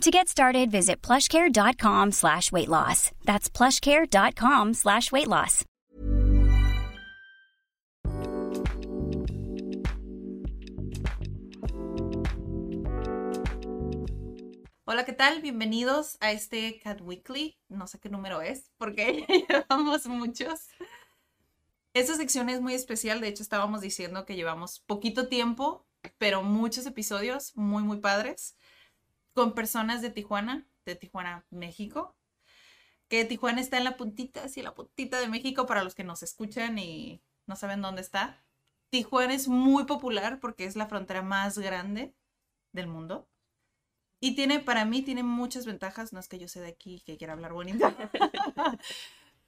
To get started, visit plushcare.com slash weight loss. That's plushcare.com slash weight loss. Hola, ¿qué tal? Bienvenidos a este Cat Weekly. No sé qué número es, porque llevamos muchos. Esta sección es muy especial. De hecho, estábamos diciendo que llevamos poquito tiempo, pero muchos episodios muy, muy padres con personas de Tijuana, de Tijuana, México. Que Tijuana está en la puntita, así la puntita de México para los que nos escuchan y no saben dónde está. Tijuana es muy popular porque es la frontera más grande del mundo. Y tiene, para mí, tiene muchas ventajas. No es que yo sea de aquí que quiera hablar bonito.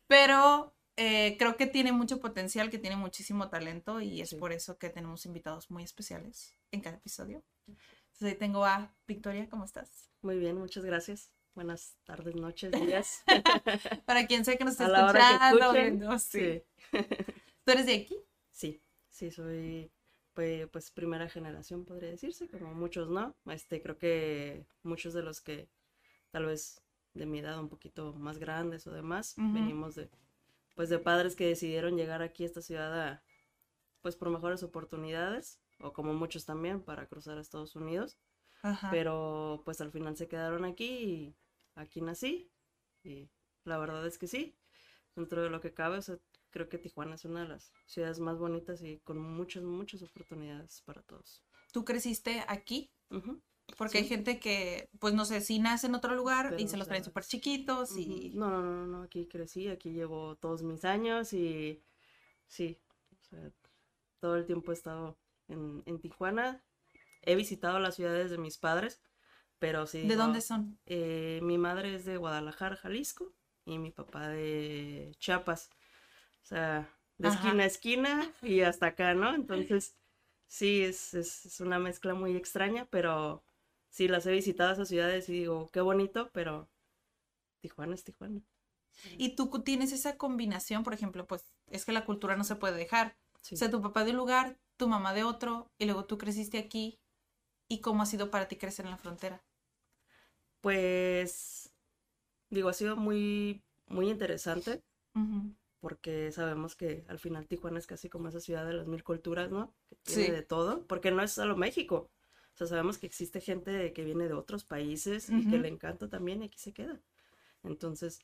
Pero eh, creo que tiene mucho potencial, que tiene muchísimo talento y es por eso que tenemos invitados muy especiales en cada episodio. Entonces ahí tengo a Victoria, ¿cómo estás? Muy bien, muchas gracias. Buenas tardes, noches, días. Para quien sea que nos esté escuchando, sí. Sí. ¿Tú eres de aquí? Sí, sí, soy pues, pues primera generación, podría decirse, como muchos no. Este, creo que muchos de los que tal vez de mi edad un poquito más grandes o demás, venimos de pues de padres que decidieron llegar aquí a esta ciudad a, pues por mejores oportunidades, o como muchos también, para cruzar a Estados Unidos. Ajá. pero pues al final se quedaron aquí y aquí nací y la verdad es que sí, dentro de lo que cabe, o sea, creo que Tijuana es una de las ciudades más bonitas y con muchas, muchas oportunidades para todos. ¿Tú creciste aquí? Ujú, Porque hay Sí. gente que, pues no sé, sí nace en otro lugar y Pero, se o los traen sea, súper chiquitos y... No, no, no, no, aquí crecí, aquí llevo todos mis años y sí, o sea, todo el tiempo he estado en, en Tijuana. He visitado las ciudades de mis padres, pero sí. ¿De digo, dónde son? Eh, mi madre es de Guadalajara, Jalisco, y mi papá de Chiapas. O sea, de Ajá. esquina a esquina y hasta acá, ¿no? Entonces, sí, es, es, es una mezcla muy extraña, pero sí, las he visitado esas ciudades y digo, qué bonito, pero Tijuana es Tijuana. Y tú tienes esa combinación, por ejemplo, pues es que la cultura no se puede dejar. Sí. O sea, tu papá de un lugar, tu mamá de otro, y luego tú creciste aquí. ¿Y cómo ha sido para ti crecer en la frontera? Pues, digo, ha sido muy, muy interesante porque sabemos que al final Tijuana es casi como esa ciudad de las mil culturas, ¿no? Que tiene Sí. de todo, porque no es solo México. O sea, sabemos que existe gente que viene de otros países y que le encanta también y aquí se queda. Entonces,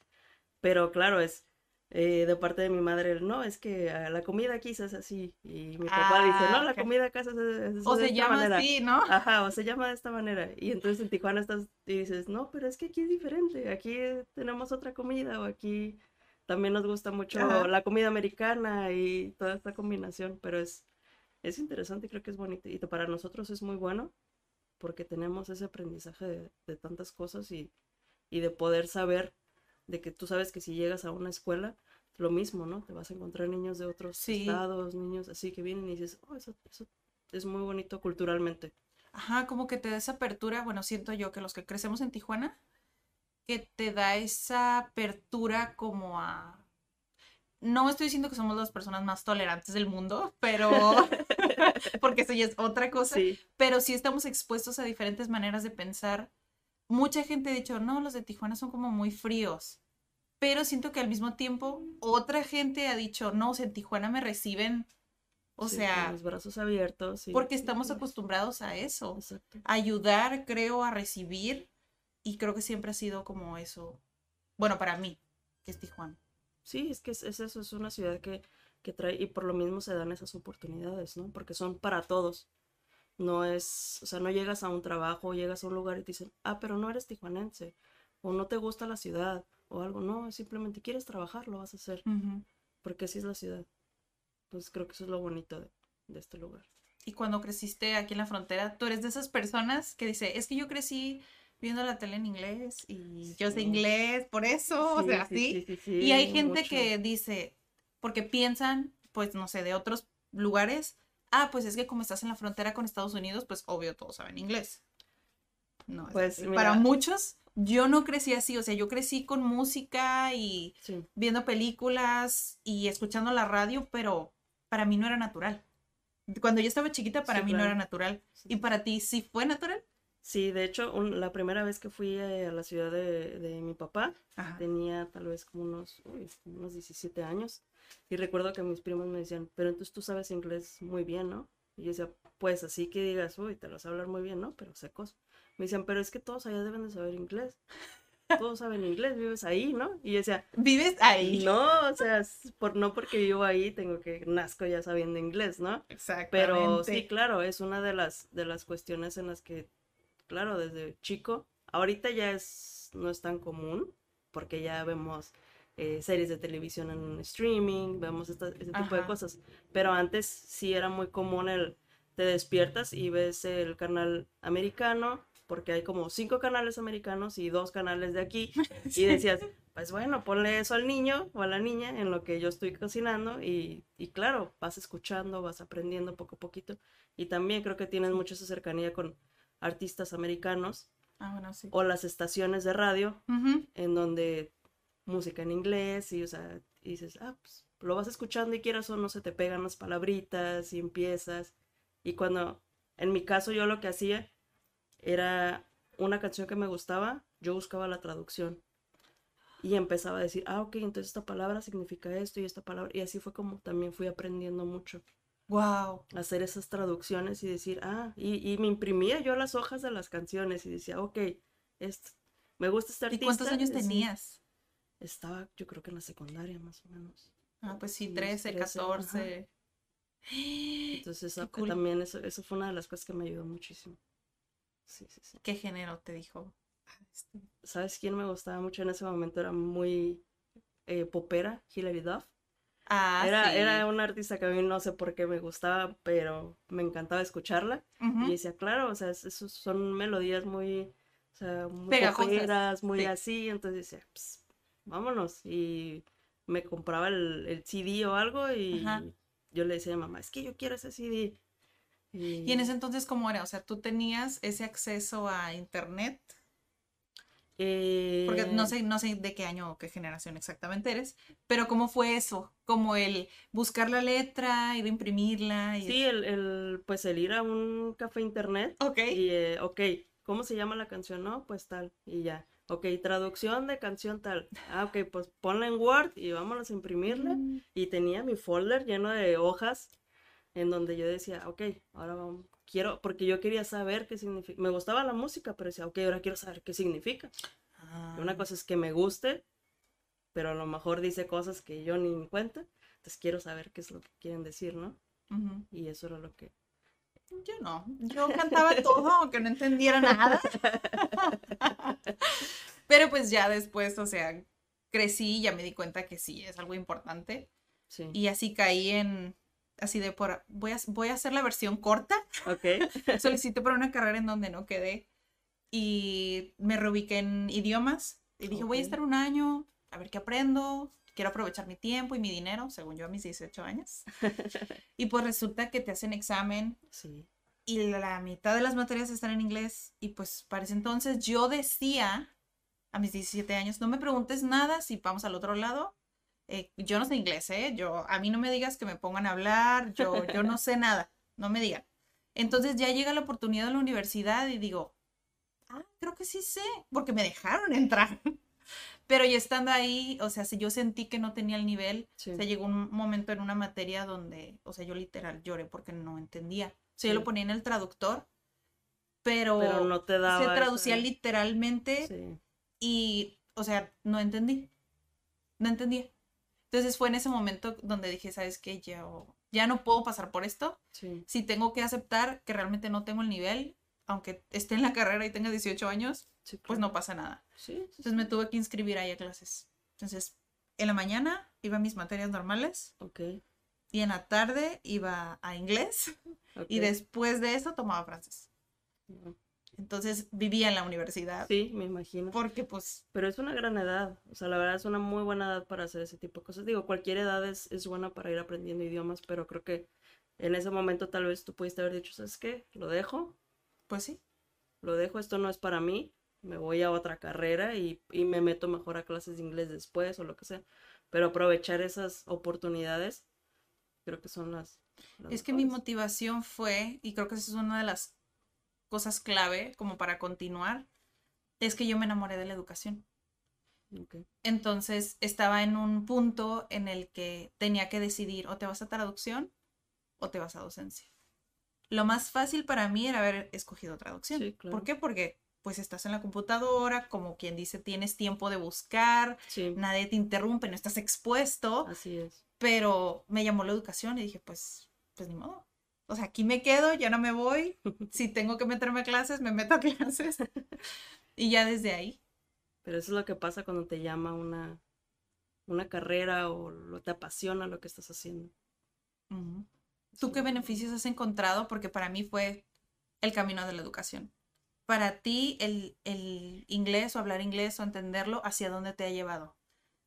pero claro, es eh, de parte de mi madre, no, es que la comida aquí se hace así. Y mi papá dice, no, Ah, la ok. comida acá se hace de O de se esta llama manera". así, ¿no? Ajá, o se llama de esta manera. Y entonces en Tijuana estás y dices, no, pero es que aquí es diferente. Aquí tenemos otra comida o aquí también nos gusta mucho Ajá. la comida americana y toda esta combinación. Pero es, es interesante y creo que es bonito. Y para nosotros es muy bueno porque tenemos ese aprendizaje de, de tantas cosas y, y de poder saber de que tú sabes que si llegas a una escuela, lo mismo, ¿no? Te vas a encontrar niños de otros Sí. estados, niños así que vienen y dices, oh, eso, eso es muy bonito culturalmente. Ajá, como que te da esa apertura, bueno, siento yo que los que crecemos en Tijuana, que te da esa apertura como a... No estoy diciendo que somos las personas más tolerantes del mundo, pero... porque eso ya es otra cosa, Sí, pero sí estamos expuestos a diferentes maneras de pensar. Mucha gente ha dicho, no, los de Tijuana son como muy fríos, pero siento que al mismo tiempo otra gente ha dicho, no, o sea, en Tijuana me reciben, o sí, sea, con los brazos abiertos. sí, porque estamos sí, acostumbrados a eso Exacto. ayudar, creo, a recibir. Y creo que siempre ha sido como eso. Bueno, para mí, que es Tijuana. Sí, es que es, es eso, es una ciudad que, que trae, y por lo mismo se dan esas oportunidades, ¿no? Porque son para todos. No es, o sea, no llegas a un trabajo, llegas a un lugar y te dicen, ah, pero no eres tijuanense, o no te gusta la ciudad, o algo, no, simplemente quieres trabajar, lo vas a hacer, porque así es la ciudad. Entonces creo que eso es lo bonito de, de este lugar. Y cuando creciste aquí en la frontera, tú eres de esas personas que dice, es que yo crecí viendo la tele en inglés y yo sé Sí. inglés, por eso, o Sí, sea, sí, sí. sí, sí, sí, Y hay gente mucho. que dice, porque piensan, pues, no sé, de otros lugares, ah, pues es que como estás en la frontera con Estados Unidos, pues obvio todos saben inglés. No, es Pues, mira. para muchos, yo no crecí así, o sea, yo crecí con música y Sí. viendo películas y escuchando la radio, pero para mí no era natural. Cuando yo estaba chiquita, para Sí, mí no era natural. Sí. ¿Y para ti sí fue natural? Sí, de hecho, un- la primera vez que fui eh, a la ciudad de, de mi papá, Ajá. tenía tal vez como unos, uy, unos 17 años. Y recuerdo que mis primos me decían, pero entonces tú sabes inglés muy bien, ¿no? Y yo decía, pues así que digas, uy, te lo vas a hablar muy bien, ¿no? Pero secos. Me decían, pero es que todos allá deben de saber inglés. Todos saben inglés, vives ahí, ¿no? Y yo decía, ¿Vives ahí? no, o sea, por, no porque vivo ahí tengo que nazco ya sabiendo inglés, ¿no? Exactamente. Pero sí, claro, es una de las, de las cuestiones en las que, claro, desde chico, ahorita ya es, no es tan común, porque ya vemos eh, series de televisión en streaming, vemos esta- ese tipo de cosas, pero antes sí era muy común el, te despiertas y ves el canal americano, porque hay como cinco canales americanos y dos canales de aquí, y decías, pues bueno, ponle eso al niño o a la niña en lo que yo estoy cocinando y, y claro, vas escuchando, vas aprendiendo poco a poquito. Y también creo que tienes mucha esa cercanía con artistas americanos Ah, bueno, sí. o las estaciones de radio Ujú. en donde música en inglés y, o sea, y dices, ah, pues lo vas escuchando y quieras o no se te pegan las palabritas y empiezas. Y cuando, en mi caso, yo lo que hacía era una canción que me gustaba, yo buscaba la traducción y empezaba a decir, ah, ok, entonces esta palabra significa esto y esta palabra. Y así fue como también fui aprendiendo mucho Wow. hacer esas traducciones y decir, ah, y, y me imprimía yo las hojas de las canciones y decía, ok, esto, me gusta este ¿Y artista. cuántos años sí". tenías? Estaba, yo creo que en la secundaria más o menos. Ah, pues sí, Unos 13, 13, 14. Entonces cool. también eso, eso fue una de las cosas que me ayudó muchísimo. Sí, sí, sí. ¿Qué género te dijo? Ah, este, ¿Sabes quién me gustaba mucho en ese momento? Era muy eh, popera, Hilary Duff. Ah, era, sí. era una artista que a mí no sé por qué me gustaba, pero me encantaba escucharla. Ujú. Y decía, claro, o sea, es- esos son melodías muy, o sea, muy poperas, muy sí. así. Entonces decía, "Ps, vámonos. Y me compraba el, el CD o algo y Ajá. yo le decía a mi mamá, es que yo quiero ese CD. Y, ¿Y en ese entonces cómo era? O sea, tú tenías ese acceso a internet, porque no eh, sé, no sé de qué año o qué generación exactamente eres, pero ¿cómo fue eso? Como el buscar la letra, ir a imprimirla y... Sí, el, el, pues el ir a un café internet Ok. y, eh, ok, ¿cómo se llama la canción? No, pues tal, y ya. Ok, traducción de canción tal. Ah, ok, pues ponla en Word y vámonos a imprimirla. Mm, Y tenía mi folder lleno de hojas en donde yo decía, ok, ahora vamos, quiero, porque yo quería saber qué significa. Me gustaba la música, pero decía, ok, ahora quiero saber qué significa. ah, Una cosa es que me guste, pero a lo mejor dice cosas que yo ni en cuenta. Entonces quiero saber qué es lo que quieren decir, ¿no? ujú. Y eso era lo que... Yo no, yo cantaba todo aunque no entendiera nada. Pero pues ya después, o sea, crecí y ya me di cuenta que sí, es algo importante. Sí. Y así caí en, así de por, voy a, voy a hacer la versión corta. Ok. Solicité para una carrera en donde no quedé y me reubiqué en idiomas y dije, voy a estar un año, a ver qué aprendo, quiero aprovechar mi tiempo y mi dinero, según yo a mis 18 años. y pues resulta que te hacen examen Sí. y la mitad de las materias están en inglés y pues para ese entonces yo decía a mis 17 años, no me preguntes nada si vamos al otro lado. Eh, yo no sé inglés, ¿eh? Yo, a mí no me digas que me pongan a hablar, yo, yo no sé nada, no me digan. Entonces ya llega la oportunidad de la universidad y digo, ah, creo que sí sé, porque me dejaron entrar. Pero ya estando ahí, o sea, si yo sentí que no tenía el nivel, Sí. o sea, llegó un momento en una materia donde, o sea, yo literal lloré porque no entendía. O sea, yo Sí. lo ponía en el traductor, pero, Pero no te daba. se traducía literalmente Sí. y, o sea, no entendí. No entendía. Entonces fue en ese momento donde dije, ¿sabes qué? Ya, ya no puedo pasar por esto. Sí. Si tengo que aceptar que realmente no tengo el nivel, aunque esté en la carrera y tenga 18 años, sí, pues claro. no pasa nada. Sí. Entonces me tuve que inscribir ahí a clases. Entonces, en la mañana iba a mis materias normales Ok. y en la tarde iba a inglés ok. y después de eso tomaba francés. Entonces vivía en la universidad. Sí, me imagino. Porque pues... Pero es una gran edad, o sea, la verdad es una muy buena edad para hacer ese tipo de cosas. Digo, cualquier edad es, es buena para ir aprendiendo idiomas, pero creo que en ese momento tal vez tú pudiste haber dicho, ¿sabes qué? Lo dejo. Pues sí. Lo dejo, esto no es para mí, me voy a otra carrera y, y me meto mejor a clases de inglés después o lo que sea. Pero aprovechar esas oportunidades, creo que son las... las Es que mi motivación fue, y creo que esa es una de las cosas clave como para continuar, es que yo me enamoré de la educación. Entonces estaba en un punto en el que tenía que decidir o te vas a traducción o te vas a docencia. Lo más fácil para mí era haber escogido traducción. Sí, claro. ¿Por qué? Porque pues estás en la computadora, como quien dice, tienes tiempo de buscar, Sí, nadie te interrumpe, no estás expuesto, así es. pero me llamó la educación y dije, pues, pues ni modo. O sea, aquí me quedo, ya no me voy. Si tengo que meterme a clases, me meto a clases. Y ya desde ahí. Pero eso es lo que pasa cuando te llama una, una carrera o lo, te apasiona lo que estás haciendo. ¿Tú Sí. qué beneficios has encontrado? Porque para mí fue el camino de la educación. Para ti, el, el inglés o hablar inglés o entenderlo, ¿hacia dónde te ha llevado?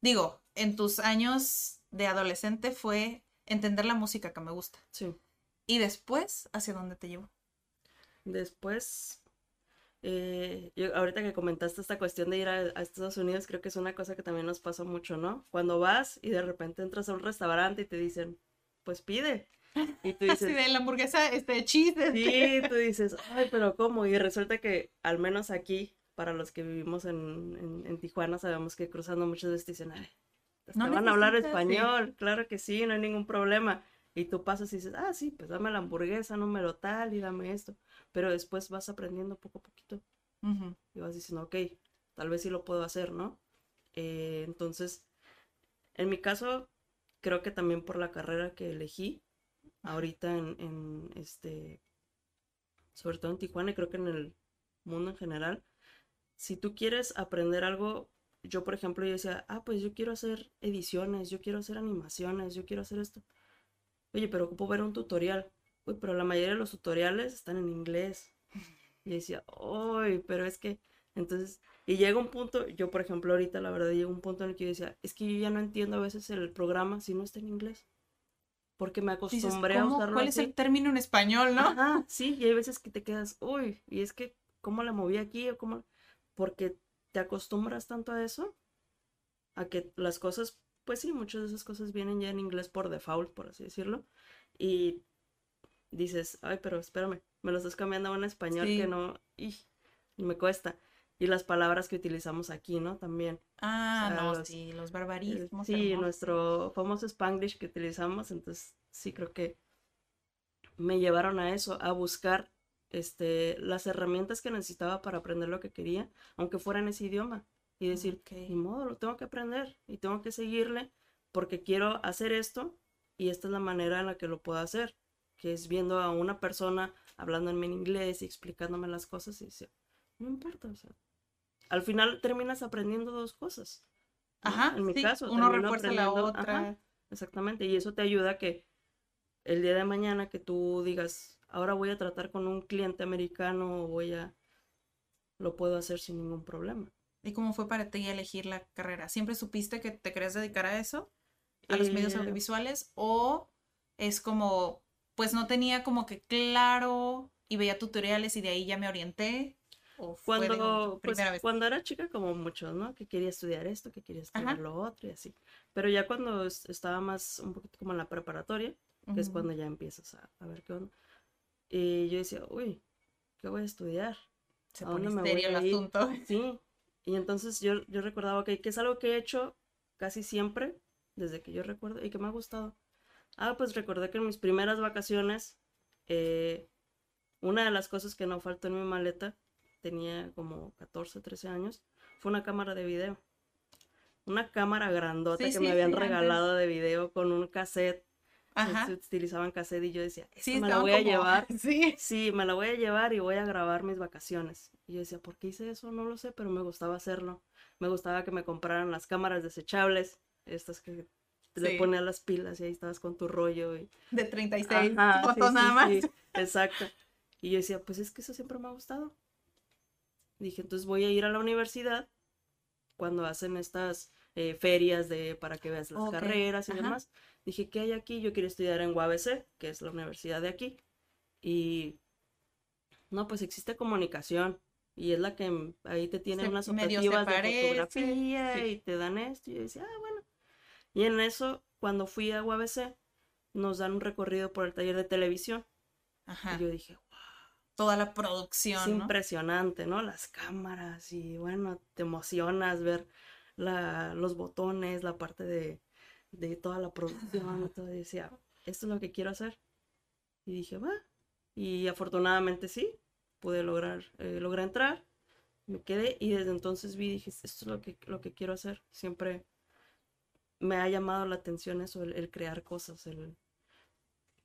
Digo, en tus años de adolescente fue entender la música que me gusta. Sí. Y después, ¿hacia dónde te llevó? Después, eh, yo, ahorita que comentaste esta cuestión de ir a, a Estados Unidos, creo que es una cosa que también nos pasa mucho, ¿no? Cuando vas y de repente entras a un restaurante y te dicen, pues pide. Y tú Así dices, de la hamburguesa, este cheese. este- sí, tú dices, ay, pero ¿cómo? Y resulta que, al menos aquí, para los que vivimos en, en, en Tijuana, sabemos que cruzando muchas veces dicen, ay, No van a hablar sí. español, claro que sí, no hay ningún problema. Y tú pasas y dices, ah, sí, pues dame la hamburguesa, número tal, y dame esto. Pero después vas aprendiendo poco a poquito y vas diciendo, ok, tal vez sí lo puedo hacer, ¿no? Eh, entonces, en mi caso, creo que también por la carrera que elegí, ahorita en, en, este, sobre todo en Tijuana y creo que en el mundo en general, si tú quieres aprender algo, yo por ejemplo, yo decía, ah, pues yo quiero hacer ediciones, yo quiero hacer animaciones, yo quiero hacer esto. Oye, pero ocupo ver un tutorial. Uy, pero la mayoría de los tutoriales están en inglés. Y decía, uy, pero es que, entonces, y llega un punto, yo por ejemplo ahorita la verdad llega un punto en el que yo decía, es que yo ya no entiendo a veces el programa si no está en inglés. Porque me Dices, acostumbré a usarlo ¿Cuál es el término en español, no? Ajá, sí, y hay veces que te quedas, uy, y es que, ¿cómo la moví aquí? o cómo? Porque te acostumbras tanto a eso, a que las cosas, pues sí, muchas de esas cosas vienen ya en inglés por default, por así decirlo, y dices, ay, pero espérame, me lo estás cambiando a un español Sí. que no, y, me cuesta. Y las palabras que utilizamos aquí, ¿no? También. Ah, O sea, no, los- sí, los Eh, barbarismos. Sí, hermosos. nuestro famoso Spanglish que utilizamos, entonces sí creo que me llevaron a eso, a buscar este, las herramientas que necesitaba para aprender lo que quería, aunque fuera en ese idioma, y decir, Ok. ni modo, lo tengo que aprender y tengo que seguirle porque quiero hacer esto y esta es la manera en la que lo puedo hacer, que es viendo a una persona hablándome en inglés y explicándome las cosas y decir, no importa, o sea, al final terminas aprendiendo dos cosas. ¿no? Ajá, en mi sí, caso, uno refuerza la otra. ajá, exactamente, y eso te ayuda a que el día de mañana que tú digas, ahora voy a tratar con un cliente americano o voy a, lo puedo hacer sin ningún problema. ¿Y cómo fue para ti elegir la carrera? ¿Siempre supiste que te querías dedicar a eso? ¿A los medios Eh, audiovisuales? ¿O es como, pues no tenía como que claro y veía tutoriales y de ahí ya me orienté? ¿O fue de Cuando, pues, primera vez? cuando era chica, como muchos, ¿no? Que quería estudiar esto, que quería estudiar Ajá. lo otro y así. Pero ya cuando es- estaba más, un poquito como en la preparatoria, que es Ujú. cuando ya empiezas a, a ver qué onda. Y yo decía, uy, ¿qué voy a estudiar? Se ¿a pone serio el asunto. Sí. Y entonces yo, yo recordaba que, que es algo que he hecho casi siempre, desde que yo recuerdo, y que me ha gustado. Ah, pues recordé que en mis primeras vacaciones, eh, una de las cosas que no faltó en mi maleta, tenía como 14, 13 años, fue una cámara de video. Una cámara grandota Sí, que sí, me habían sí, antes. regalado de video con un cassette. Ajá. Utilizaban cassette y yo decía, esta Sí, me la voy a llevar. Sí. Sí, me la voy a llevar y voy a grabar mis vacaciones. Y yo decía, ¿por qué hice eso? No lo sé, pero me gustaba hacerlo. Me gustaba que me compraran las cámaras desechables, estas que le ponías las pilas y ahí estabas con tu rollo. Y... De 36 Ajá, fotos sí, nada más. exacto. Y yo decía, pues es que eso siempre me ha gustado. Dije, entonces voy a ir a la universidad cuando hacen estas eh, ferias de para que veas las Ok, carreras y ajá. demás. Dije, ¿qué hay aquí? Yo quiero estudiar en UABC, que es la universidad de aquí. Y no, pues existe comunicación. Y es la que ahí te tiene Se- unas optativas de fotografía sí. y te dan esto. Y yo decía, ah, bueno. Y en eso, cuando fui a UABC, nos dan un recorrido por el taller de televisión. Ajá. Y yo dije, Toda la es producción, ¿no? impresionante, ¿no? Las cámaras y bueno, te emocionas ver la, los botones, la parte de, de toda la producción. Todo, y decía, esto es lo que quiero hacer. Y dije, va. Y afortunadamente sí, pude lograr, eh, logré entrar, me quedé y desde entonces vi y dije, esto es lo que, lo que quiero hacer. Siempre me ha llamado la atención eso, el, el crear cosas, el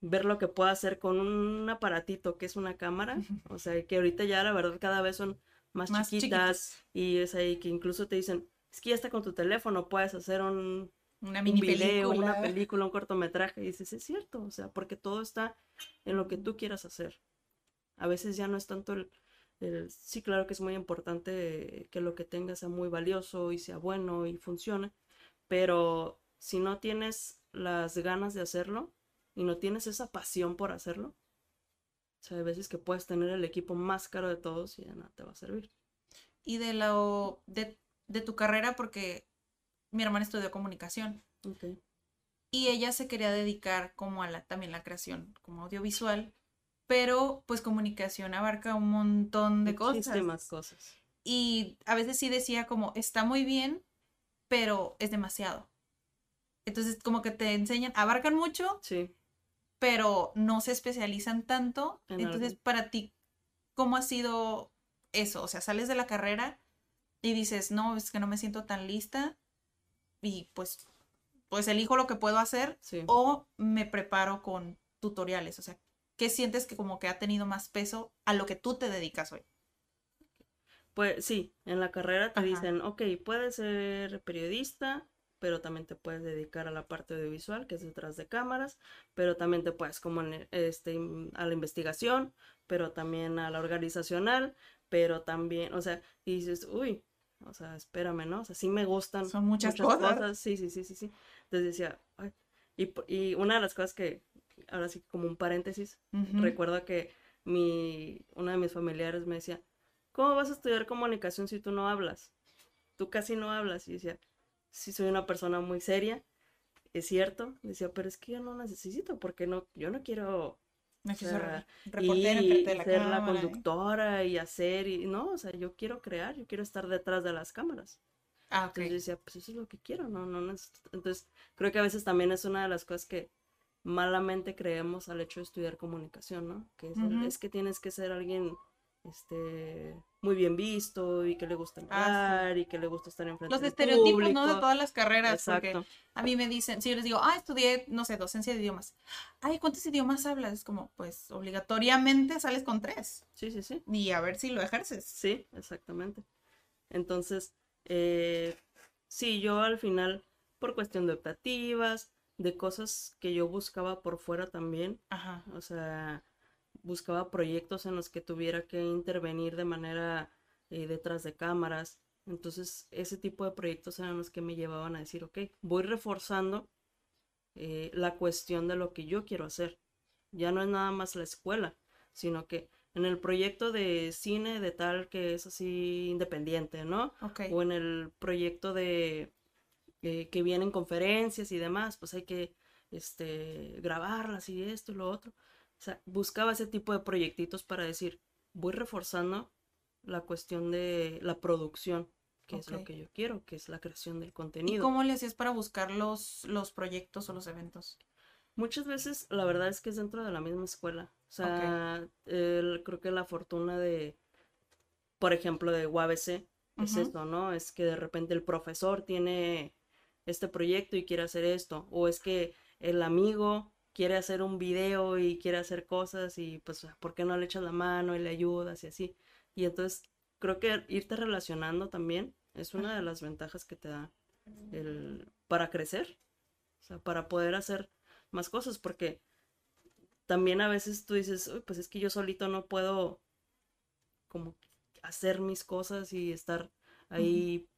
ver lo que puedo hacer con un aparatito que es una cámara. O sea, que ahorita ya la verdad cada vez son más, Más chiquitas y es ahí que incluso te dicen, es que ya está con tu teléfono, puedes hacer un, Una un mini video, película. una película, un cortometraje. Y dices, es cierto, o sea, porque todo está en lo que tú quieras hacer. A veces ya no es tanto el, el- sí, claro que es muy importante que lo que tengas sea muy valioso y sea bueno y funcione, pero si no tienes las ganas de hacerlo y no tienes esa pasión por hacerlo, o sea, hay veces que puedes tener el equipo más caro de todos y ya nada te va a servir. Y de, lo, de, de tu carrera, porque mi hermana estudió comunicación Ok. y ella se quería dedicar como a la, también la creación como audiovisual, pero pues comunicación abarca un montón de cosas. Muchísimas cosas. Y a veces sí decía como, está muy bien, pero es demasiado. Entonces como que te enseñan, abarcan mucho, Sí. pero no se especializan tanto. En Entonces, algo. para ti, ¿cómo ha sido eso? O sea, sales de la carrera y dices, no, es que no me siento tan lista y pues, pues elijo lo que puedo hacer Sí. o me preparo con tutoriales. O sea, ¿qué sientes que como que ha tenido más peso a lo que tú te dedicas hoy? Pues sí, en la carrera te Ajá. dicen, ok, puedes ser periodista, pero también te puedes dedicar a la parte audiovisual, que es detrás de cámaras, pero también te puedes como en, este, a la investigación, pero también a la organizacional, pero también, o sea, y dices, uy, o sea, espérame, ¿no? O sea, sí me gustan Son muchas cosas. sí, sí, sí, sí, sí. Entonces decía, ay, y, y una de las cosas que, ahora sí, como un paréntesis. Recuerdo que mi, uno de mis familiares me decía, ¿cómo vas a estudiar comunicación si tú no hablas? Tú casi no hablas. Y decía, sí soy una persona muy seria, es cierto. Decía, pero es que yo no necesito, porque no, yo no quiero No sea, reportera enfrente de y la ser la cámara, ¿eh? conductora y hacer, y no, o sea, yo quiero crear, yo quiero estar detrás de las cámaras. Ah, ok. Entonces yo decía, pues eso es lo que quiero, no, no necesito. Entonces creo que a veces también es una de las cosas que malamente creemos al hecho de estudiar comunicación, ¿no? Que es que tienes que ser alguien este muy bien visto y que le gusta Ah, sí. hablar y que le gusta estar enfrente Los del estereotipos, ¿no? De todas las carreras. Exacto. Porque a mí me dicen, si yo les digo, ah, estudié, no sé, docencia de idiomas. Ay, ¿cuántos idiomas hablas? Es como, pues, obligatoriamente sales con tres. Sí, sí, sí. Y a ver si lo ejerces. Sí, exactamente. Entonces, eh, sí, yo al final, por cuestión de optativas, de cosas que yo buscaba por fuera también, Ajá. o sea, buscaba proyectos en los que tuviera que intervenir de manera eh, detrás de cámaras. Entonces, ese tipo de proyectos eran los que me llevaban a decir, ok, voy reforzando eh, la cuestión de lo que yo quiero hacer. Ya no es nada más la escuela, sino que en el proyecto de cine de tal que es así independiente, ¿no? Ok. O en el proyecto de eh, que vienen conferencias y demás, pues hay que este, grabarlas y esto y lo otro. O sea, buscaba ese tipo de proyectitos para decir, voy reforzando la cuestión de la producción, que es lo que yo quiero, que es la creación del ¿Y contenido. cómo le hacías para buscar los, los proyectos o los eventos? Muchas veces la verdad es que es dentro de la misma escuela. O sea, creo que la fortuna de, por ejemplo, de UABC es esto, ¿no? Es que de repente el profesor tiene este proyecto y quiere hacer esto. O es que el amigo quiere hacer un video y quiere hacer cosas y pues, ¿por qué no le echas la mano y le ayudas y así? Y entonces creo que irte relacionando también es una de las ventajas que te da el, para crecer. O sea, para poder hacer más cosas, porque también a veces tú dices, "Uy, pues es que yo solito no puedo como hacer mis cosas y estar ahí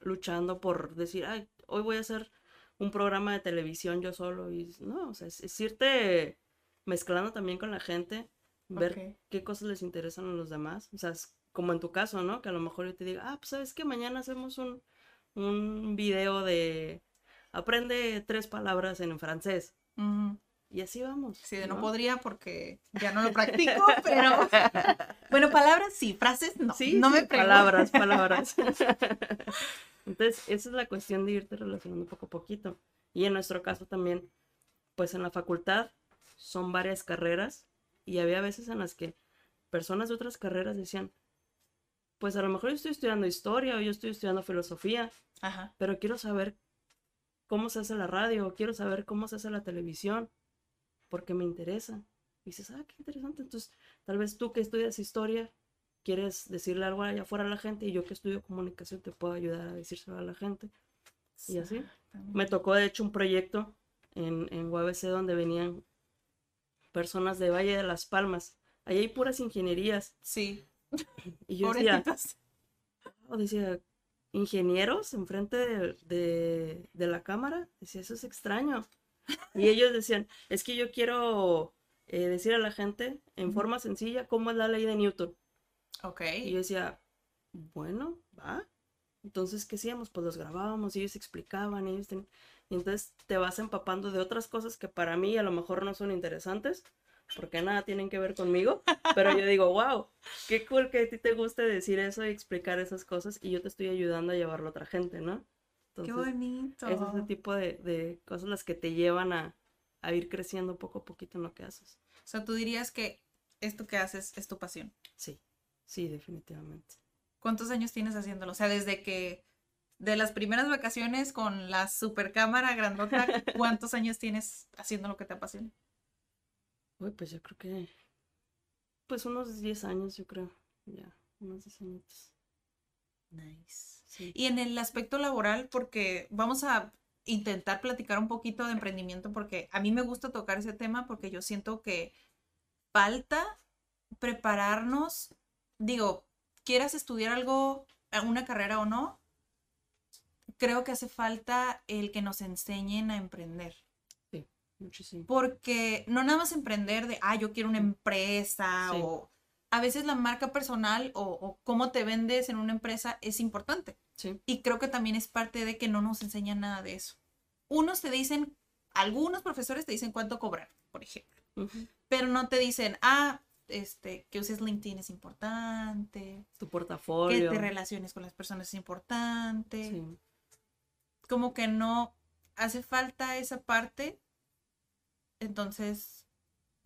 luchando por decir, ay, hoy voy a hacer un programa de televisión yo solo. Y no, o sea, es, irte mezclando también con la gente, ver qué cosas les interesan a los demás. O sea, es como en tu caso, ¿no? Que a lo mejor yo te diga, ah, pues sabes que mañana hacemos un, un video de aprende tres palabras en francés. Y así vamos. Sí, ¿no? podría porque ya no lo practico, pero bueno, palabras sí, frases no. Sí, no me palabras, palabras. Entonces, esa es la cuestión de irte relacionando poco a poquito. Y en nuestro caso también, pues en la facultad son varias carreras y había veces en las que personas de otras carreras decían, pues a lo mejor yo estoy estudiando historia o yo estoy estudiando filosofía, pero quiero saber cómo se hace la radio, quiero saber cómo se hace la televisión, porque me interesa. Y dices, ah, qué interesante. Entonces, tal vez tú que estudias historia, quieres decirle algo allá afuera a la gente y yo que estudio comunicación te puedo ayudar a decírselo a la gente. Y así. Me tocó, de hecho, un proyecto en, en UABC donde venían personas de Valle de las Palmas. Ahí hay puras ingenierías. Sí. Y yo decía, oh, decía, ingenieros enfrente de, de, de, la cámara. Decía, eso es extraño. Y ellos decían, es que yo quiero eh, decir a la gente en forma sencilla cómo es la ley de Newton. Ok. Y yo decía, bueno, va. Entonces, ¿qué hacíamos? Pues los grabábamos y ellos explicaban, ellos y entonces te vas empapando de otras cosas que para mí a lo mejor no son interesantes, porque nada tienen que ver conmigo, pero yo digo, wow, qué cool que a ti te guste decir eso y explicar esas cosas y yo te estoy ayudando a llevarlo a otra gente, ¿no? Qué bonito. Es ese tipo de, de, cosas las que te llevan a, a ir creciendo poco a poquito en lo que haces. O sea, tú dirías que esto que haces es tu pasión. Sí, sí, definitivamente. ¿Cuántos años tienes haciéndolo? O sea, desde que de las primeras vacaciones con la super cámara grandota, ¿cuántos años tienes haciendo lo que te apasiona? Uy, pues yo creo que. Pues unos 10 años, yo creo. Ya, unos 10 años. Nice. Y en el aspecto laboral, porque vamos a intentar platicar un poquito de emprendimiento, porque a mí me gusta tocar ese tema, porque yo siento que falta prepararnos, digo, quieras estudiar algo, una carrera o no, creo que hace falta el que nos enseñen a emprender. Porque no nada más emprender de, ah, yo quiero una empresa o a veces la marca personal o, cómo te vendes en una empresa es importante. Y creo que también es parte de que no nos enseñan nada de eso. Unos te dicen, algunos profesores te dicen cuánto cobrar, por ejemplo. Pero no te dicen, ah, este, que uses LinkedIn es importante. Tu portafolio. Que te relaciones con las personas es importante. Como que no hace falta esa parte entonces,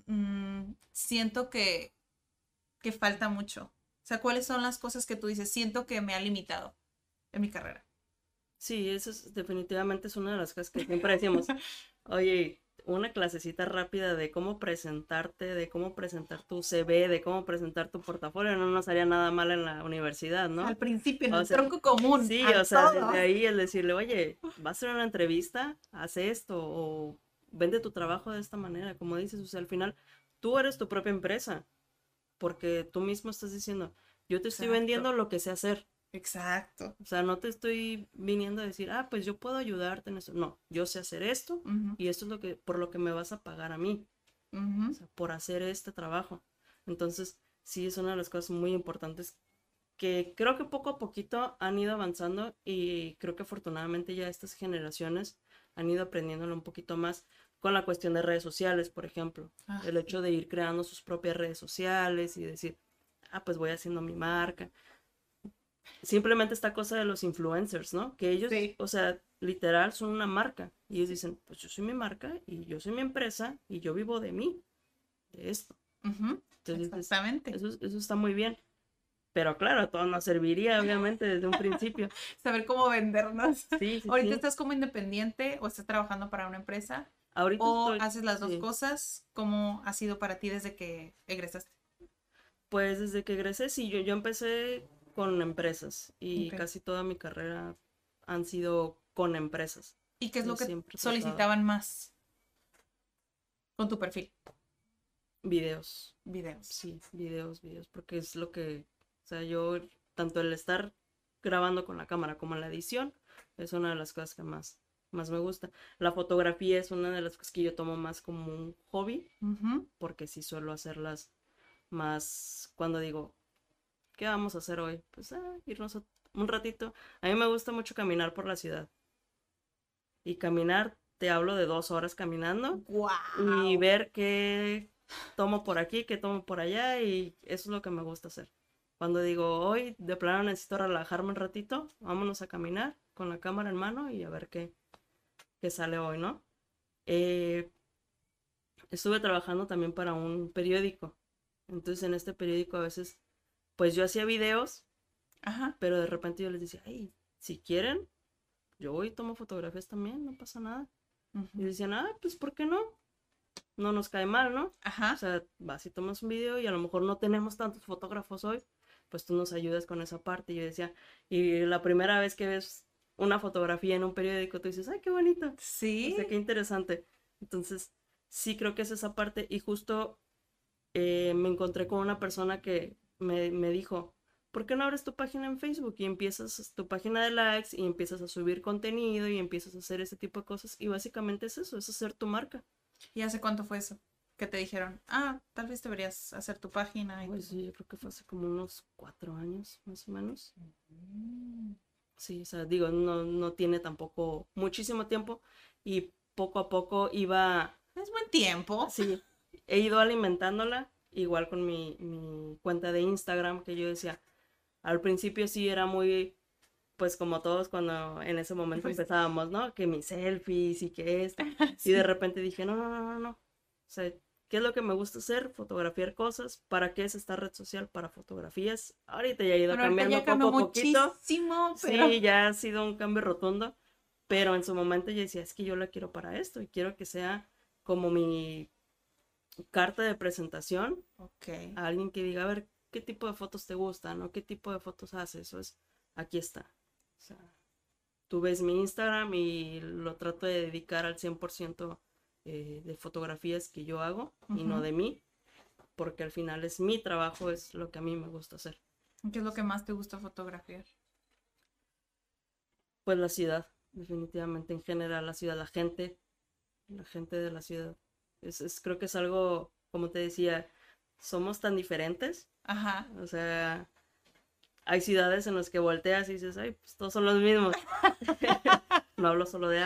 mm, siento que, que falta mucho. O sea, ¿cuáles son las cosas que tú dices? Siento que me ha limitado en mi carrera. Sí, eso es, definitivamente es una de las cosas que siempre decimos. Oye, una clasecita rápida de cómo presentarte, de cómo presentar tu CV, de cómo presentar tu portafolio, no nos haría nada mal en la universidad, ¿no? Al principio, en el tronco común. Sí, o sea, desde ahí el decirle, oye, vas a hacer una entrevista, haz esto, o vende tu trabajo de esta manera, como dices, o sea, al final tú eres tu propia empresa, porque tú mismo estás diciendo, yo te estoy vendiendo lo que sé hacer. Exacto. O sea, no te estoy viniendo a decir, ah, pues yo puedo ayudarte en eso. No, yo sé hacer esto y esto es lo que, por lo que me vas a pagar a mí. o sea, por hacer este trabajo. Entonces, sí es una de las cosas muy importantes que creo que poco a poquito han ido avanzando y creo que afortunadamente ya estas generaciones han ido aprendiéndolo un poquito más con la cuestión de redes sociales, por ejemplo. Ah, el hecho de ir creando sus propias redes sociales y decir, ah, pues voy haciendo mi marca. Simplemente esta cosa de los influencers, ¿no? Que ellos, o sea, literal son una marca. Y ellos dicen, pues yo soy mi marca y yo soy mi empresa y yo vivo de mí, de esto. Exactamente. Eso, eso está muy bien. Pero claro, todo nos serviría, obviamente, desde un principio. Saber cómo vendernos. Sí, sí, Ahorita estás como independiente o estás trabajando para una empresa. Ahorita o haces las dos cosas. ¿Cómo ha sido para ti desde que egresaste? Pues desde que egresé, sí, yo, yo empecé con empresas y casi toda mi carrera han sido con empresas. ¿Y qué es lo que solicitaban más con tu perfil? Videos. Videos. Sí, videos, videos, porque es lo que O sea, yo, tanto el estar grabando con la cámara como la edición, es una de las cosas que más, más me gusta. La fotografía es una de las cosas que yo tomo más como un hobby, porque sí suelo hacerlas más cuando digo, ¿qué vamos a hacer hoy? Pues ah, irnos un ratito. A mí me gusta mucho caminar por la ciudad. Y caminar, te hablo de dos horas caminando. Y ver qué tomo por aquí, qué tomo por allá. Y eso es lo que me gusta hacer. Cuando digo, hoy de plano necesito relajarme un ratito, vámonos a caminar con la cámara en mano y a ver qué, qué sale hoy, ¿no? Eh, estuve trabajando también para un periódico. Entonces en este periódico a veces, pues yo hacía videos, Ajá. pero de repente yo les decía, hey, si quieren, yo voy y tomo fotografías también, no pasa nada. Y decían, ah, pues ¿por qué no? No nos cae mal, ¿no? Ajá. O sea, vas y tomas un video y a lo mejor no tenemos tantos fotógrafos hoy, pues tú nos ayudas con esa parte. Y yo decía, y la primera vez que ves una fotografía en un periódico, tú dices, ay, qué bonito. Sí. O sea, qué interesante. Entonces, sí creo que es esa parte. Y justo eh, me encontré con una persona que me, me dijo, ¿por qué no abres tu página en Facebook y empiezas tu página de likes y empiezas a subir contenido y empiezas a hacer ese tipo de cosas? Y básicamente es eso, es hacer tu marca. ¿Y hace cuánto fue eso? que te dijeron, ah, tal vez deberías hacer tu página. Y pues sí, yo creo que fue hace como unos cuatro años, más o menos. Mm. Sí, o sea, digo, no, no tiene tampoco muchísimo tiempo y poco a poco iba... Es buen tiempo. Sí, he ido alimentándola, igual con mi, mi cuenta de Instagram, que yo decía, al principio sí era muy, pues como todos cuando en ese momento pues empezábamos, ¿no? Que mis selfies y que esto. Y de repente dije, no, no, no, no, no. O sea, ¿Qué es lo que me gusta hacer? Fotografiar cosas. ¿Para qué es esta red social? Para fotografías. Ahorita ya ha ido cambiando poco a poquito. Sí, ya ha sido un cambio rotundo. Pero en su momento yo decía, es que yo la quiero para esto y quiero que sea como mi carta de presentación okay. a alguien que diga, a ver, ¿qué tipo de fotos te gustan? ¿O qué tipo de fotos haces? Eso es, aquí está. O sea, tú ves mi Instagram y lo trato de dedicar al 100% eh, de fotografías que yo hago y no de mí, porque al final es mi trabajo, es lo que a mí me gusta hacer. ¿Qué es lo que más te gusta fotografiar? Pues la ciudad, definitivamente en general, la ciudad, la gente, la gente de la ciudad. Es, creo que es algo, como te decía, somos tan diferentes. Ajá. O sea, hay ciudades en las que volteas y dices, ay, pues todos son los mismos. no hablo solo de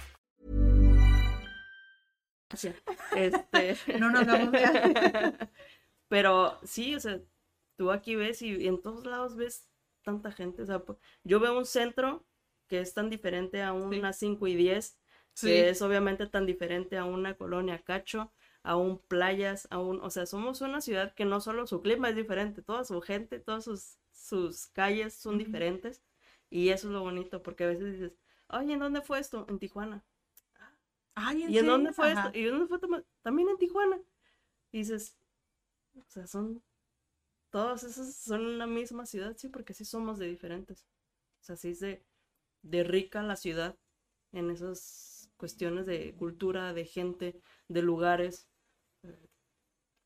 Este... no nos vamos Pero sí, o sea, tú aquí ves y en todos lados ves tanta gente. O sea, yo veo un centro que es tan diferente a una 5 y 10, que es obviamente tan diferente a una colonia cacho aún playas, aún, o sea, somos una ciudad que no solo su clima es diferente, toda su gente, todas sus, sus calles son diferentes y eso es lo bonito porque a veces dices, oye, ¿en dónde fue esto? En Tijuana. Ay, ¿en ¿Y en dónde fue esto? ¿Y dónde fue también en Tijuana? Y dices, o sea, son, todos esos son una misma ciudad, sí, porque sí somos de diferentes. O sea, sí es de, de rica la ciudad en esas cuestiones de cultura, de gente, de lugares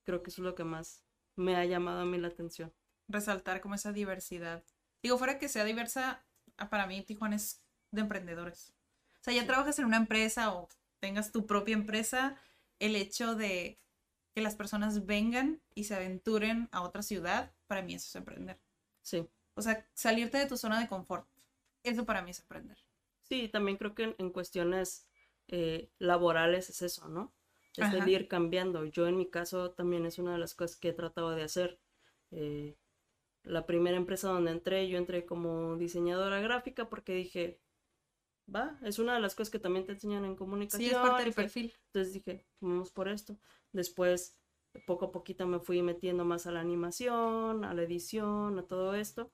creo que eso es lo que más me ha llamado a mí la atención. Resaltar como esa diversidad. Digo, fuera que sea diversa, ah, para mí Tijuana es de emprendedores. O sea, ya trabajas en una empresa o tengas tu propia empresa, el hecho de que las personas vengan y se aventuren a otra ciudad, para mí eso es emprender. Sí. O sea, salirte de tu zona de confort. Eso para mí es aprender. Sí, también creo que en, en cuestiones eh, laborales es eso, ¿no? Es el ir cambiando. Yo en mi caso también es una de las cosas que he tratado de hacer. Eh, la primera empresa donde entré, yo entré como diseñadora gráfica porque dije, va, es una de las cosas que también te enseñan en comunicación. Sí, es parte del perfil. Entonces dije, vamos por esto. Después, poco a poquito me fui metiendo más a la animación, a la edición, a todo esto.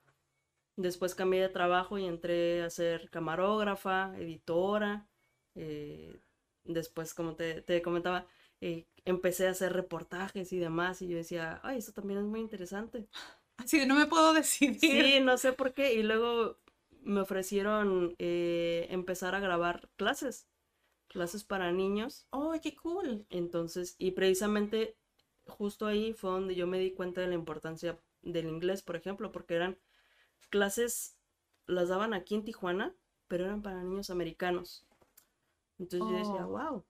Después cambié de trabajo y entré a ser camarógrafa, editora. eh, después, como te, te comentaba, eh, empecé a hacer reportajes y demás. Y yo decía, ay, eso también es muy interesante. Así de no me puedo decidir. Sí, no sé por qué. Y luego me ofrecieron eh, empezar a grabar clases, clases para niños. ¡Oh, qué cool! Entonces, y precisamente justo ahí fue donde yo me di cuenta de la importancia del inglés, por ejemplo, porque eran clases, las daban aquí en Tijuana, pero eran para niños americanos. Entonces yo decía, Oh. wow, o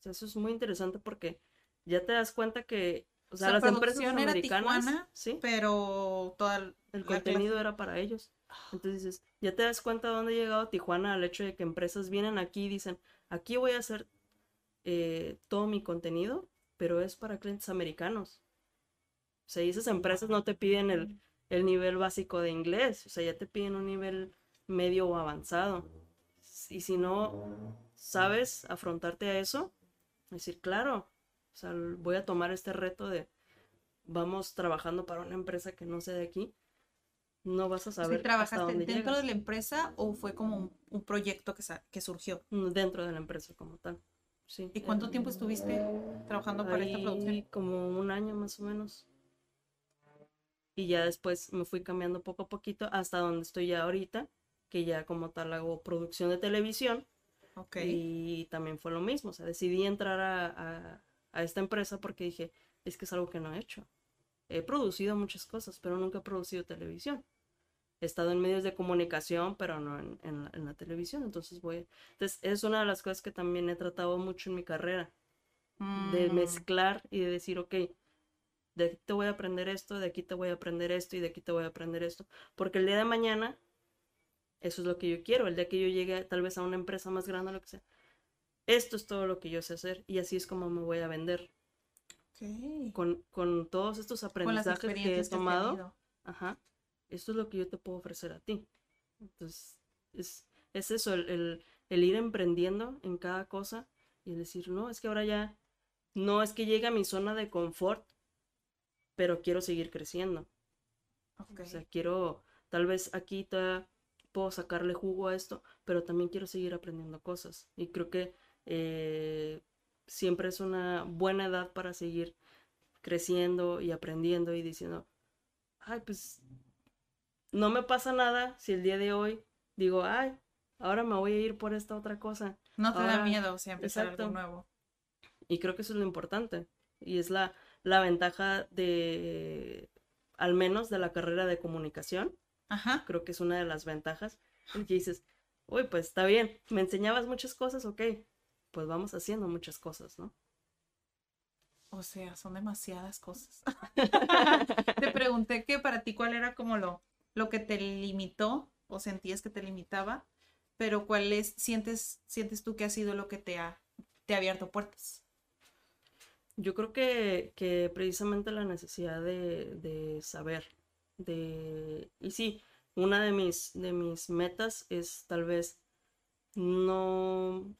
sea, eso es muy interesante porque ya te das cuenta que, o sea, sea, las empresas era americanas, Tijuana, sí, Pero toda el el la clase- contenido era para ellos. Entonces dices, ya te das cuenta de dónde ha llegado Tijuana al hecho de que empresas vienen aquí y dicen, aquí voy a hacer eh, todo mi contenido, pero es para clientes americanos. O sea, y esas empresas no te piden el, el nivel básico de inglés, o sea, ya te piden un nivel medio o avanzado. Y si no sabes afrontarte a eso, decir, claro, o sea, voy a tomar este reto de vamos trabajando para una empresa que no sea de aquí, no vas a ¿Sí saber trabajaste dónde dentro llegas. de la empresa o fue como un, un proyecto que, surgió? Mm, dentro de la empresa como tal. Sí. ¿Y cuánto eh, tiempo estuviste trabajando para esta producción? como un año más o menos. Y ya después me fui cambiando poco a poquito hasta donde estoy ya ahorita, que ya como tal hago producción de televisión Ok. y también fue lo mismo, o sea, decidí entrar a, a- a esta empresa porque dije, es que es algo que no he hecho. He producido muchas cosas, pero nunca he producido televisión. He estado en medios de comunicación, pero no en, en la, en la televisión, entonces voy... Entonces, es una de las cosas que también he tratado mucho en mi carrera, de Mm, mezclar y de decir, ok, de aquí te voy a aprender esto, de aquí te voy a aprender esto y de aquí te voy a aprender esto. Porque el día de mañana, eso es lo que yo quiero, el día que yo llegue tal vez a una empresa más grande o lo que sea. Esto es todo lo que yo sé hacer y así es como me voy a vender. Con, con todos estos aprendizajes que he que tomado, ajá, esto es lo que yo te puedo ofrecer a ti. Entonces, es, es eso, el, el- el ir emprendiendo en cada cosa y el decir, no, es que ahora ya, no es que llegue a mi zona de confort, pero quiero seguir creciendo. Ok. O sea, quiero, tal vez aquí ta- puedo sacarle jugo a esto, pero también quiero seguir aprendiendo cosas. Y creo que eh, siempre es una buena edad para seguir creciendo y aprendiendo y diciendo, ay, pues no me pasa nada si el día de hoy digo, ay, ahora me voy a ir por esta otra cosa. no te da miedo, o sea, empezar exacto. algo nuevo. Y creo que eso es lo importante. Y es la, la ventaja de, al menos de la carrera de comunicación. Ajá. Creo que es una de las ventajas. Y dices, uy, pues está bien, me enseñabas muchas cosas, ok, pues vamos haciendo muchas cosas, ¿no? O sea, son demasiadas cosas. te pregunté que para ti cuál era como lo, lo que te limitó o sentías que te limitaba, pero cuál es, sientes, sientes tú que ha sido lo que te ha, te ha abierto puertas. Yo creo que, que precisamente la necesidad de, de saber, de... Y sí, una de mis, de mis metas es tal vez no...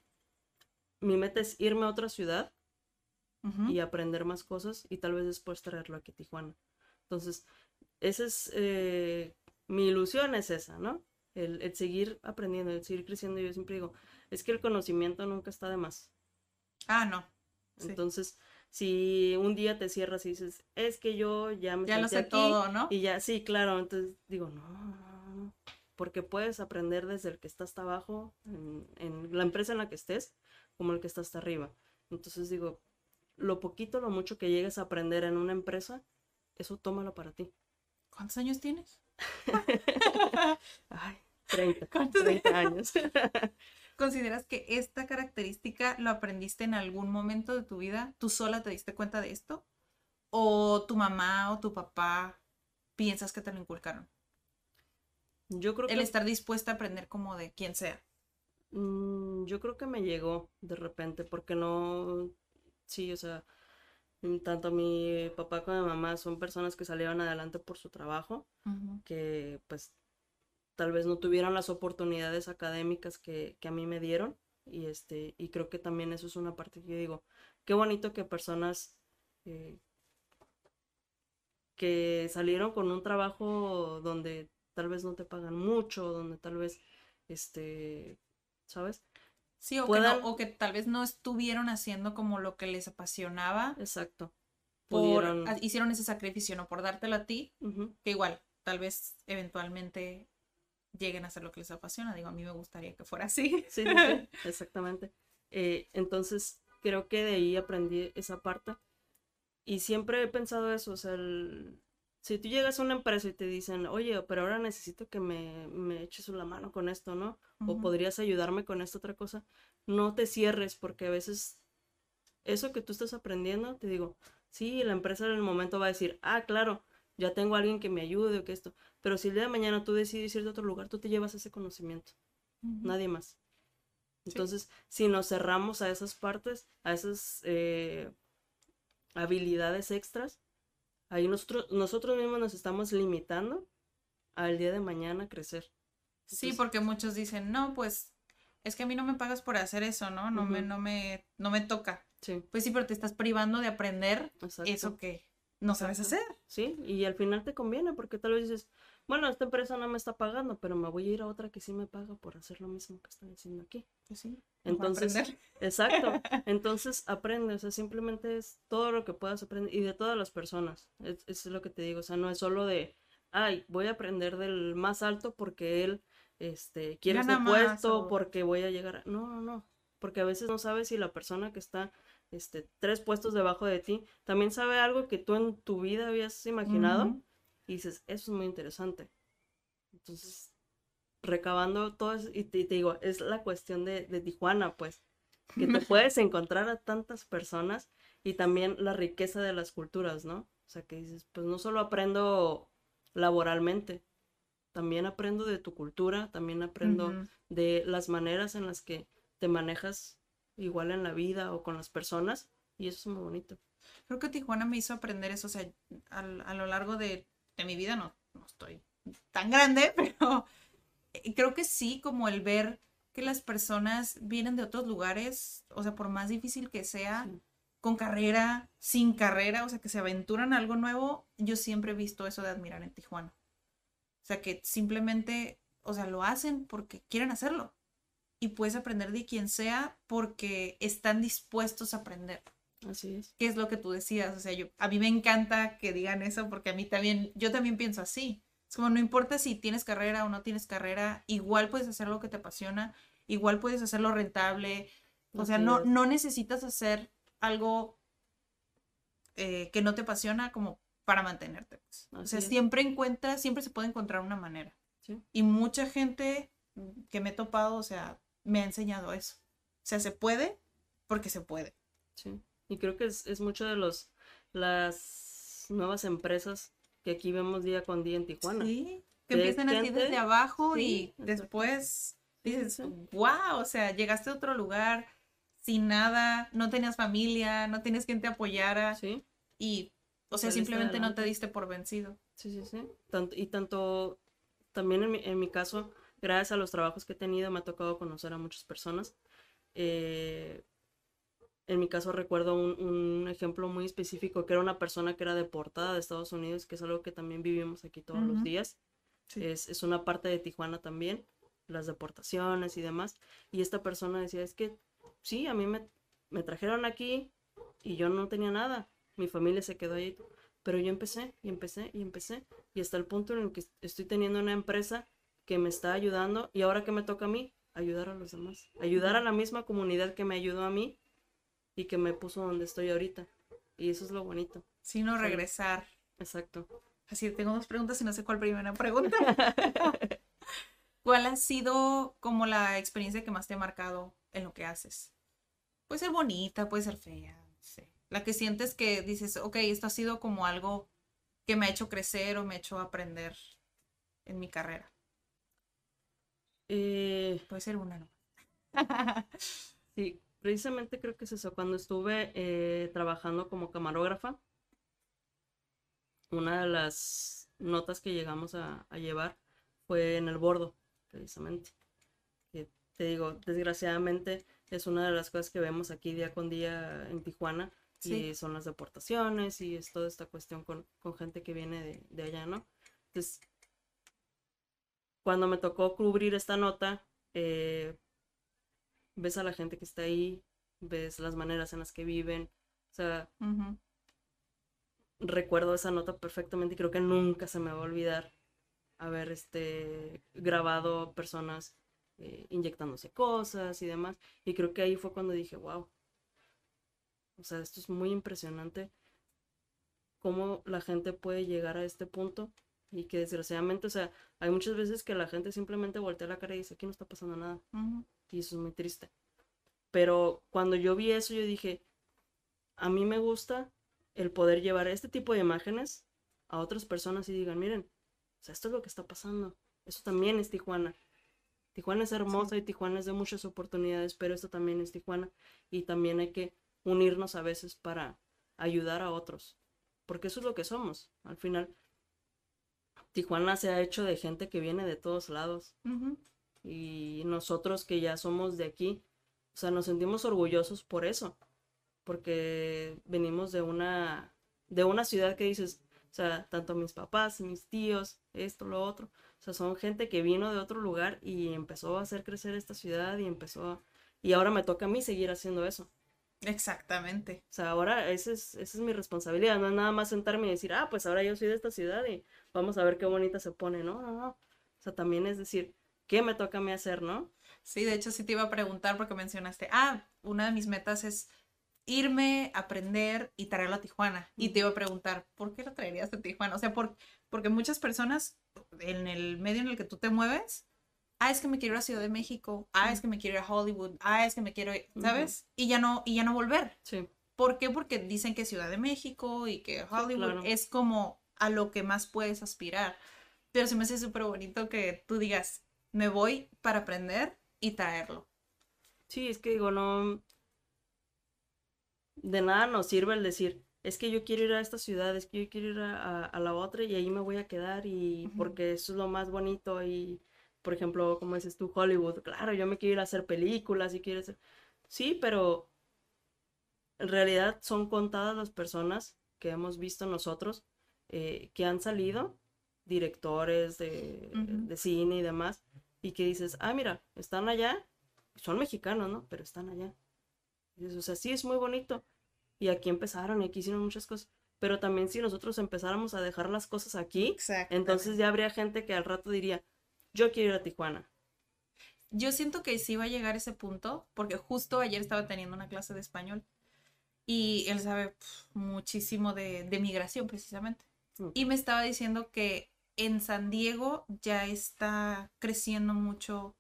Mi meta es irme a otra ciudad y aprender más cosas y tal vez después traerlo aquí a Tijuana. Entonces, esa es eh, mi ilusión es esa, ¿no? El, el seguir aprendiendo, el seguir creciendo. Yo siempre digo, es que el conocimiento nunca está de más. Ah, no. Sí. Entonces, si un día te cierras y dices, es que yo ya me Ya lo sé aquí todo, ¿no? y ya, sí, claro, entonces digo, no, no, no, porque puedes aprender desde el que está hasta abajo, en, en la empresa en la que estés, como el que está hasta arriba. Entonces digo, lo poquito, lo mucho que llegues a aprender en una empresa, eso tómalo para ti. ¿Cuántos años tienes? Ay, 30, ¿Cuántos 30 años. ¿Consideras que esta característica lo aprendiste en algún momento de tu vida? ¿Tú sola te diste cuenta de esto? ¿O tu mamá o tu papá piensas que te lo inculcaron? Yo creo que... El estar dispuesta a aprender como de quien sea. Mm, yo creo que me llegó de repente, porque no, sí, o sea, mm, tanto mi papá como mi mamá son personas que salieron adelante por su trabajo, que pues tal vez no tuvieron las oportunidades académicas que, que, a mí me dieron, y este, y creo que también eso es una parte que yo digo, qué bonito que personas eh, que salieron con un trabajo donde tal vez no te pagan mucho, donde tal vez este ¿sabes? Sí, o, que o que tal vez no estuvieron haciendo como lo que les apasionaba. Exacto. Por, hicieron ese sacrificio, no por dártelo a ti, que igual, tal vez eventualmente lleguen a hacer lo que les apasiona. Digo, a mí me gustaría que fuera así. Sí, sí, exactamente. Eh, entonces, creo que de ahí aprendí esa parte. Y siempre he pensado eso, o sea, el, si tú llegas a una empresa y te dicen, oye, pero ahora necesito que me, me eches la mano con esto, ¿no? O podrías ayudarme con esta otra cosa, no te cierres porque a veces eso que tú estás aprendiendo, te digo, sí, la empresa en el momento va a decir, ah, claro, ya tengo a alguien que me ayude o que esto, pero si el día de mañana tú decides ir a otro lugar, tú te llevas ese conocimiento, nadie más. Entonces, si nos cerramos a esas partes, a esas eh, habilidades extras, Ahí nosotros, nosotros mismos nos estamos limitando al día de mañana crecer. sí, porque muchos dicen, no, pues es que a mí no me pagas por hacer eso, ¿no? No, me, no, me, no me toca. Sí. Pues sí, pero te estás privando de aprender eso que no sabes hacer. Sí, y al final te conviene porque tal vez dices, bueno, esta empresa no me está pagando, pero me voy a ir a otra que sí me paga por hacer lo mismo que estoy haciendo aquí. Pues sí. Entonces, exacto. Entonces aprende, o sea, simplemente es todo lo que puedas aprender y de todas las personas. Es, es lo que te digo, o sea, no es solo de, ay, voy a aprender del más alto porque él este, quiere ese puesto, porque voy a llegar a... No, no, no. Porque a veces no sabes si la persona que está este, tres puestos debajo de ti también sabe algo que tú en tu vida habías imaginado. Y dices, eso es muy interesante. Entonces, recabando todo eso, y te, digo, es la cuestión de, de, Tijuana, pues, que te puedes encontrar a tantas personas y también la riqueza de las culturas, ¿no? O sea, que dices, pues no solo aprendo laboralmente, también aprendo de tu cultura, también aprendo de las maneras en las que te manejas igual en la vida o con las personas, y eso es muy bonito. Creo que Tijuana me hizo aprender eso, o sea, a, a lo largo de de mi vida no, no estoy tan grande, pero eh, creo que sí, como el ver que las personas vienen de otros lugares, o sea, por más difícil que sea, con carrera, sin carrera, o sea, que se aventuran a algo nuevo, yo siempre he visto eso de admirar en Tijuana. O sea, que simplemente, o sea, lo hacen porque quieren hacerlo. Y puedes aprender de quien sea porque están dispuestos a aprender. Así es. ¿Qué es lo que tú decías? O sea, yo, a mí me encanta que digan eso porque a mí también, yo también pienso así. Es como, no importa si tienes carrera o no tienes carrera, igual puedes hacer lo que te apasiona, igual puedes hacerlo rentable. O sea, no, no necesitas hacer algo eh, que no te apasiona como para mantenerte. Pues. O sea, siempre encuentra, siempre se puede encontrar una manera. Y mucha gente que me he topado, o sea, me ha enseñado eso. O sea, se puede porque se puede. Sí. Y creo que es, mucho de los las nuevas empresas que aquí vemos día con día en Tijuana. Sí, que empiezan así desde abajo y después dices, wow, o sea, llegaste a otro lugar sin nada, no tenías familia, no tienes quien te apoyara. Sí. Y, o sea, simplemente no te diste por vencido. Sí, sí, sí. Tanto, y tanto, también en mi, en mi caso, gracias a los trabajos que he tenido, me ha tocado conocer a muchas personas. Eh, en mi caso recuerdo un, ejemplo muy específico que era una persona que era deportada de Estados Unidos, que es algo que también vivimos aquí todos los días. Es, es, una parte de Tijuana también, las deportaciones y demás. Y esta persona decía, es que sí, a mí me, me trajeron aquí y yo no tenía nada. Mi familia se quedó ahí. Pero yo empecé y empecé y empecé. Y hasta el punto en el que estoy teniendo una empresa que me está ayudando y ahora que me toca a mí, ayudar a los demás. Ayudar a la misma comunidad que me ayudó a mí y que me puso donde estoy ahorita. Y eso es lo bonito. Sino regresar. Exacto. Así, tengo dos preguntas y no sé cuál primera pregunta. ¿Cuál ha sido como la experiencia que más te ha marcado en lo que haces? Puede ser bonita, puede ser fea, no sé. La que sientes que dices, ok, esto ha sido como algo que me ha hecho crecer o me ha hecho aprender en mi carrera. Eh, Puede ser una, ¿no? sí, precisamente creo que es eso. Cuando estuve eh, trabajando como camarógrafa, una de las notas que llegamos a, a llevar fue en el bordo, precisamente. Que te digo, desgraciadamente es una de las cosas que vemos aquí día con día en Tijuana. Sí. Y son las deportaciones y es toda esta cuestión con, con gente que viene de, de allá, ¿no? Entonces, cuando me tocó cubrir esta nota, eh, ves a la gente que está ahí, ves las maneras en las que viven. O sea, recuerdo esa nota perfectamente y creo que nunca se me va a olvidar haber este, grabado personas eh, inyectándose cosas y demás. Y creo que ahí fue cuando dije, wow. O sea, esto es muy impresionante cómo la gente puede llegar a este punto y que desgraciadamente, o sea, hay muchas veces que la gente simplemente voltea la cara y dice, aquí no está pasando nada. Y eso es muy triste. Pero cuando yo vi eso, yo dije, a mí me gusta el poder llevar este tipo de imágenes a otras personas y digan, miren, o sea, esto es lo que está pasando. Eso también es Tijuana. Tijuana es hermosa y Tijuana es de muchas oportunidades, pero esto también es Tijuana. Y también hay que unirnos a veces para ayudar a otros. Porque eso es lo que somos. Al final, Tijuana se ha hecho de gente que viene de todos lados. Y nosotros que ya somos de aquí, o sea, nos sentimos orgullosos por eso, porque venimos de una, de una ciudad que dices, o sea, tanto mis papás, mis tíos, esto, lo otro, o sea, son gente que vino de otro lugar y empezó a hacer crecer esta ciudad y empezó a, y ahora me toca a mí seguir haciendo eso. Exactamente. O sea, ahora esa es, esa es mi responsabilidad, no es nada más sentarme y decir, ah, pues ahora yo soy de esta ciudad y vamos a ver qué bonita se pone, no, no, no. O sea, también es decir, ¿qué me toca a mí hacer, no? Sí, de hecho sí te iba a preguntar porque mencionaste, ah, una de mis metas es irme, aprender y traerlo a Tijuana. Y te iba a preguntar, ¿por qué lo traerías a Tijuana? O sea, por, porque muchas personas en el medio en el que tú te mueves, ah, es que me quiero ir a Ciudad de México, ah, es que me quiero ir a Hollywood, ah, es que me quiero ir, ¿sabes? Y ya no, y ya no volver. Sí, ¿Por qué? Porque dicen que Ciudad de México y que Hollywood claro. es como a lo que más puedes aspirar. Pero se me hace súper bonito que tú digas, me voy para aprender y traerlo. sí, es que digo, no, de nada nos sirve el decir, es que yo quiero ir a esta ciudad, es que yo quiero ir a, a- a la otra y ahí me voy a quedar y porque eso es lo más bonito y, por ejemplo, como dices tú, Hollywood, claro, yo me quiero ir a hacer películas y quiero hacer... Sí, pero en realidad son contadas las personas que hemos visto nosotros eh, que han salido, directores de, de cine y demás, y que dices, ah, mira, están allá, son mexicanos, ¿no? Pero están allá. Y dices, o sea, sí es muy bonito. Y aquí empezaron y aquí hicieron muchas cosas. Pero también si nosotros empezáramos a dejar las cosas aquí, entonces ya habría gente que al rato diría, yo quiero ir a Tijuana. Yo siento que sí va a llegar ese punto, porque justo ayer estaba teniendo una clase de español y él sabe muchísimo de, de migración precisamente. Mm. Y me estaba diciendo que en San Diego ya está creciendo mucho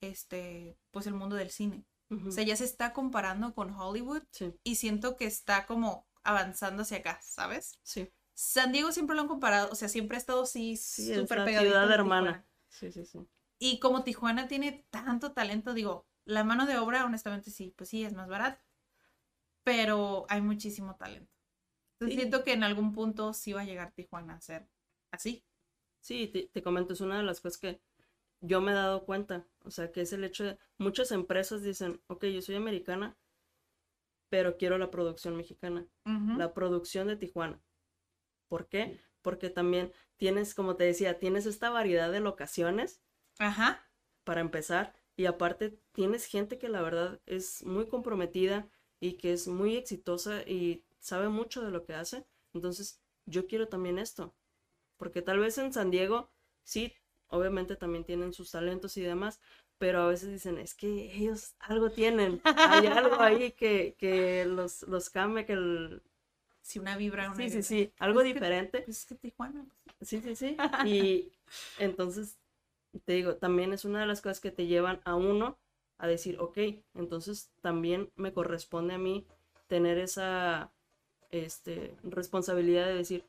este, pues el mundo del cine. O sea, ya se está comparando con Hollywood Sí, y siento que está como avanzando hacia acá, ¿sabes? sí, San Diego siempre lo han comparado, o sea, siempre ha estado así sí, súper la pegadito ciudad hermana. Tijuana. Sí, sí, sí. Y como Tijuana tiene tanto talento, digo, la mano de obra, honestamente, sí, pues sí, es más barato. Pero hay muchísimo talento. Entonces Sí. siento que en algún punto sí va a llegar Tijuana a ser así. Sí, te, te comento, es una de las cosas que yo me he dado cuenta. O sea, que es el hecho de muchas empresas dicen, ok, yo soy americana, pero quiero la producción mexicana, la producción de Tijuana. ¿Por qué? Porque también tienes, como te decía, tienes esta variedad de locaciones Ajá. para empezar. Y aparte tienes gente que la verdad es muy comprometida y que es muy exitosa y sabe mucho de lo que hace. Entonces, yo quiero también esto. Porque tal vez en San Diego, sí, obviamente también tienen sus talentos y demás, pero a veces dicen, es que ellos algo tienen, hay algo ahí que, que los, los cambia, que el... Sí, una vibra, una Sí, sí, vibra. sí, algo Es que- diferente. Pues es que Tijuana. pues, Sí, sí, sí. Y entonces te digo, también es una de las cosas que te llevan a uno a decir, ok, entonces también me corresponde a mí tener esa este, responsabilidad de decir,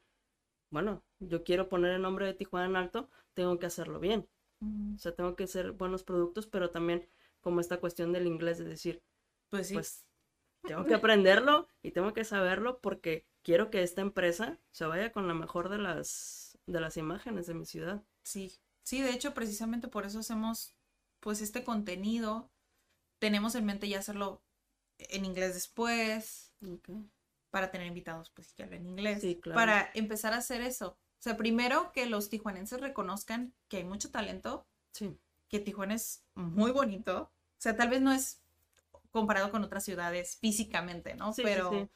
bueno, yo quiero poner el nombre de Tijuana en alto, tengo que hacerlo bien. O sea, tengo que hacer buenos productos, pero también como esta cuestión del inglés, de decir, Pues sí. pues tengo que aprenderlo y tengo que saberlo porque quiero que esta empresa se vaya con la mejor de las, de las imágenes de mi ciudad. Sí, sí, de hecho, precisamente por eso hacemos pues este contenido. Tenemos en mente ya hacerlo en inglés después, para tener invitados pues que hablen inglés, Sí, claro. para empezar a hacer eso. O sea, primero que los tijuanenses reconozcan que hay mucho talento, Sí, que Tijuana es muy bonito. O sea, tal vez no es comparado con otras ciudades físicamente, ¿no? Sí, sí, Pero, sí.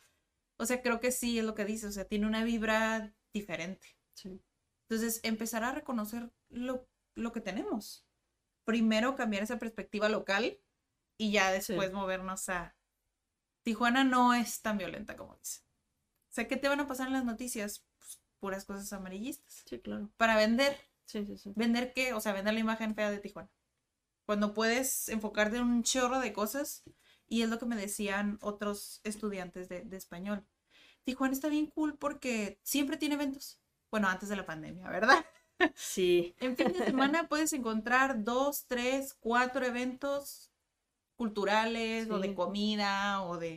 o sea, creo que sí es lo que dice, o sea, tiene una vibra diferente. sí. Entonces, empezar a reconocer lo, lo que tenemos. Primero cambiar esa perspectiva local y ya después movernos a... Tijuana no es tan violenta como dice. O sea, ¿qué te van a pasar en las noticias? Pues, puras cosas amarillistas. Sí, claro. Para vender. Sí, sí, sí. ¿Vender qué? O sea, vender la imagen fea de Tijuana. Cuando puedes enfocarte en un chorro de cosas. Y es lo que me decían otros estudiantes de, de español. Tijuana está bien cool porque siempre tiene eventos. Bueno, antes de la pandemia, ¿verdad? Sí, En fin de semana puedes encontrar dos, tres, cuatro eventos culturales o de comida o de...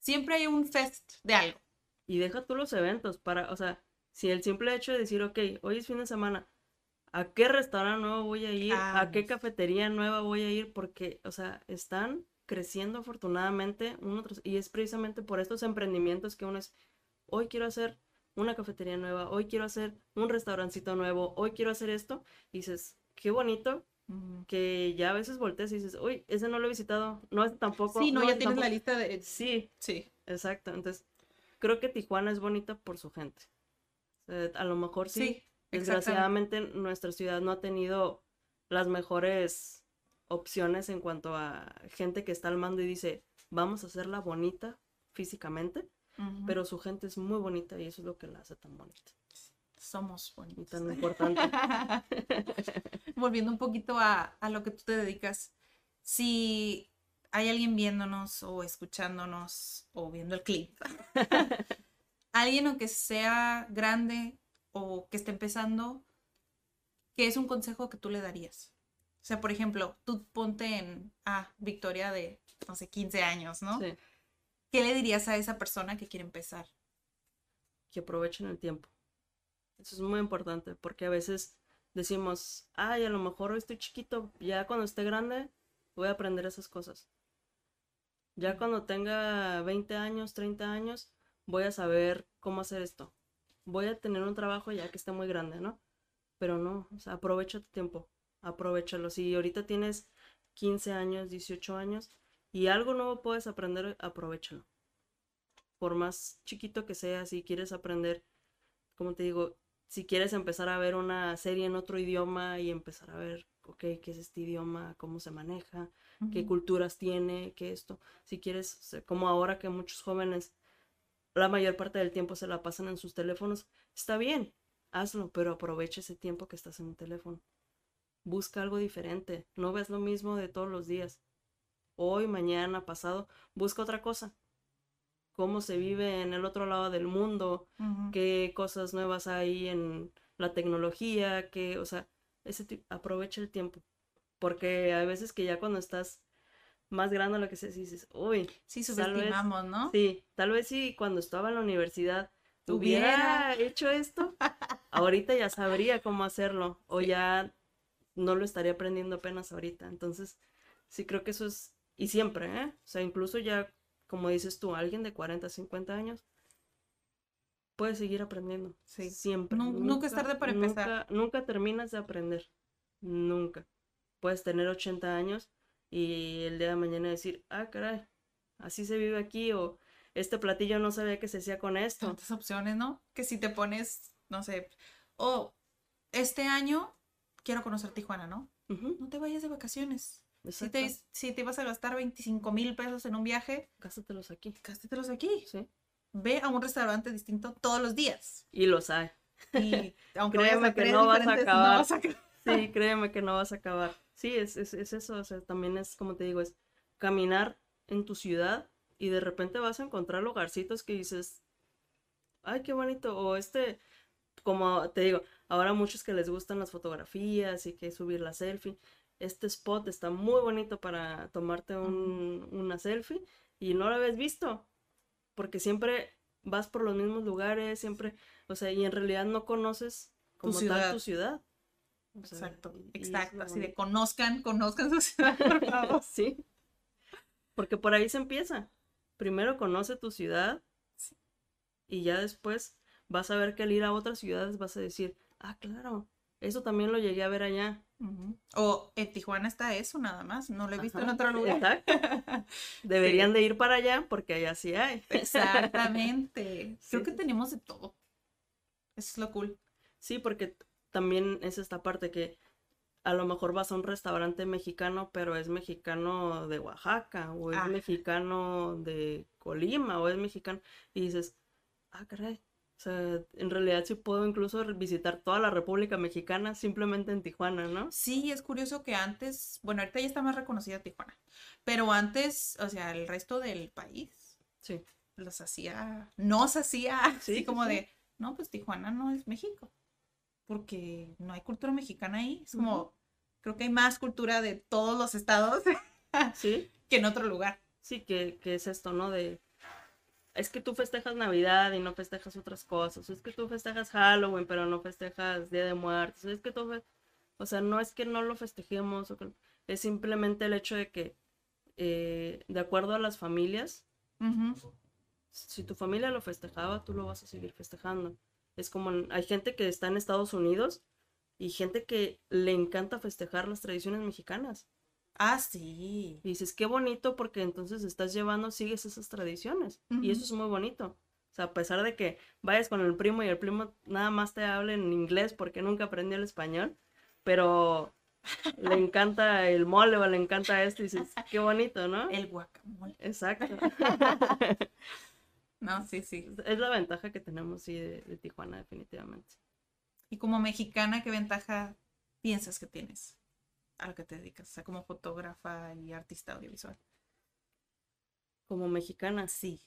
Siempre hay un fest de algo. y deja tú los eventos para, o sea, si el simple hecho de decir, ok, hoy es fin de semana, ¿a qué restaurante nuevo voy a ir? Ah, ¿A qué sí. cafetería nueva voy a ir? Porque, o sea, están creciendo afortunadamente uno tras- y es precisamente por estos emprendimientos que uno es, hoy quiero hacer una cafetería nueva, hoy quiero hacer un restaurancito nuevo, hoy quiero hacer esto, y dices, qué bonito que ya a veces volteas y dices, uy, ese no lo he visitado, no, este tampoco. Sí, no, ya tienes la tampoco". lista de... Sí, Sí. Exacto, entonces creo que Tijuana es bonita por su gente. Sea, a lo mejor sí, desgraciadamente nuestra ciudad no ha tenido las mejores opciones en cuanto a gente que está al mando y dice, vamos a hacerla bonita físicamente, pero su gente es muy bonita y eso es lo que la hace tan bonita Somos y bonitos. tan importante. Volviendo un poquito a, a lo que tú te dedicas, si hay alguien viéndonos o escuchándonos o viendo el clip, alguien aunque sea grande o que esté empezando, ¿qué es un consejo que tú le darías? O sea, por ejemplo, tú ponte en, ah, Victoria de, no sé, 15 años, ¿no? Sí, ¿Qué le dirías a esa persona que quiere empezar? que aprovechen el tiempo. Eso es muy importante porque a veces decimos, ay, a lo mejor hoy estoy chiquito, ya cuando esté grande voy a aprender esas cosas. Ya cuando tenga 20 años, 30 años, voy a saber cómo hacer esto. Voy a tener un trabajo ya que esté muy grande, ¿no? Pero no, o sea, aprovecha tu tiempo, aprovechalo. Si ahorita tienes 15 años, 18 años y algo nuevo puedes aprender, aprovechalo. Por más chiquito que sea, si quieres aprender, como te digo, si quieres empezar a ver una serie en otro idioma y empezar a ver, ok, qué es este idioma, cómo se maneja, qué culturas tiene, qué esto. Si quieres, como ahora que muchos jóvenes la mayor parte del tiempo se la pasan en sus teléfonos, está bien, hazlo, pero aprovecha ese tiempo que estás en un teléfono. Busca algo diferente, no ves lo mismo de todos los días. Hoy, mañana, pasado, busca otra cosa. Cómo se vive en el otro lado del mundo, qué cosas nuevas hay en la tecnología, que, o sea, ese aprovecha el tiempo. Porque hay veces que ya cuando estás más grande, lo que sea, dices, uy, Sí, tal vez- subestimamos, ¿no? Sí, tal vez si cuando estaba en la universidad Hubiera. hubiera hecho esto, ahorita ya sabría cómo hacerlo, o ya no lo estaría aprendiendo apenas ahorita. Entonces, sí creo que eso es, y siempre, ¿eh? O sea, incluso ya, como dices tú, alguien de 40, 50 años puede seguir aprendiendo. Sí. Siempre. Nu- nunca es tarde para empezar. Nunca, nunca terminas de aprender. Nunca. Puedes tener 80 años y el día de mañana decir, ah, caray, así se vive aquí, o este platillo no sabía que se hacía con esto. tantas opciones, ¿no? Que si te pones, no sé, o este año quiero conocer Tijuana, ¿no? No te vayas de vacaciones. Si te, si te vas a gastar 25 mil pesos en un viaje, Gástatelos aquí. gástatelos aquí. Sí. Ve a un restaurante distinto todos los días. Y los hay. Y aunque Créeme a que no vas a acabar. no vas a acabar. Sí, créeme que no vas a acabar. Sí, es, es, es eso, o sea, también es, como te digo, es caminar en tu ciudad y de repente vas a encontrar lugarcitos que dices, ay, qué bonito, o este, como te digo, ahora muchos que les gustan las fotografías y que subir la selfie, este spot está muy bonito para tomarte un- una selfie y no lo habías visto, porque siempre vas por los mismos lugares, siempre, o sea, y en realidad no conoces como tal ciudad. tu ciudad. O sea, Exacto, y- exacto. Así de conozcan, conozcan su ciudad, por favor. Sí. Porque por ahí se empieza. Primero conoce tu ciudad y ya después vas a ver que al ir a otras ciudades vas a decir, ah, claro, eso también lo llegué a ver allá. O en Tijuana está eso nada más, no lo he visto en otro lugar. Exacto. Deberían de ir para allá porque allá sí hay. Exactamente. Creo que tenemos de todo. Eso es lo cool. Sí, porque también es esta parte que a lo mejor vas a un restaurante mexicano, pero es mexicano de Oaxaca, o es mexicano de Colima, o es mexicano, y dices, ah, caray. O sea, en realidad sí puedo incluso visitar toda la República Mexicana simplemente en Tijuana, ¿no? Sí, es curioso que antes, bueno, ahorita ya está más reconocida Tijuana, pero antes, o sea, el resto del país Sí. los hacía, nos hacía Sí, así sí, como sí. de, no, pues Tijuana no es México, porque no hay cultura mexicana ahí. Es como, creo que hay más cultura de todos los estados Sí, que en otro lugar. sí, que, que es esto, ¿no? De, es que tú festejas Navidad y no festejas otras cosas, es que tú festejas Halloween, pero no festejas Día de Muertos, es que tú, o sea, no es que no lo festejemos, es simplemente el hecho de que, eh, de acuerdo a las familias, si tu familia lo festejaba, tú lo vas a seguir festejando. Es como, hay gente que está en Estados Unidos y gente que le encanta festejar las tradiciones mexicanas. Ah, sí. Y dices, qué bonito porque entonces estás llevando, sigues esas tradiciones. Y eso es muy bonito. O sea, a pesar de que vayas con el primo y el primo nada más te hable en inglés porque nunca aprendió el español, pero le encanta el mole o le encanta esto y dices, qué bonito, ¿no? El guacamole. Exacto. No, sí, sí. es la ventaja que tenemos, sí, de, de Tijuana, definitivamente. Y como mexicana, ¿qué ventaja piensas que tienes a lo que te dedicas? O sea, como fotógrafa y artista audiovisual. Como mexicana, Sí.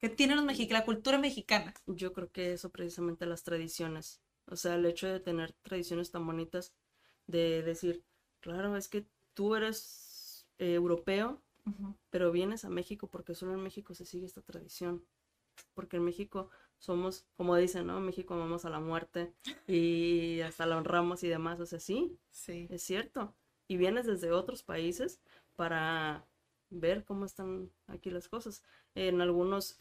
¿Qué tiene los mexicanos? La cultura mexicana. yo creo que eso precisamente las tradiciones. O sea, el hecho de tener tradiciones tan bonitas, de decir, claro, es que tú eres eh, europeo, pero vienes a México porque solo en México se sigue esta tradición. Porque en México somos, como dicen, ¿no? México amamos a la muerte y hasta la honramos y demás. O sea, sí, Sí. es cierto. Y vienes desde otros países para ver cómo están aquí las cosas. En algunas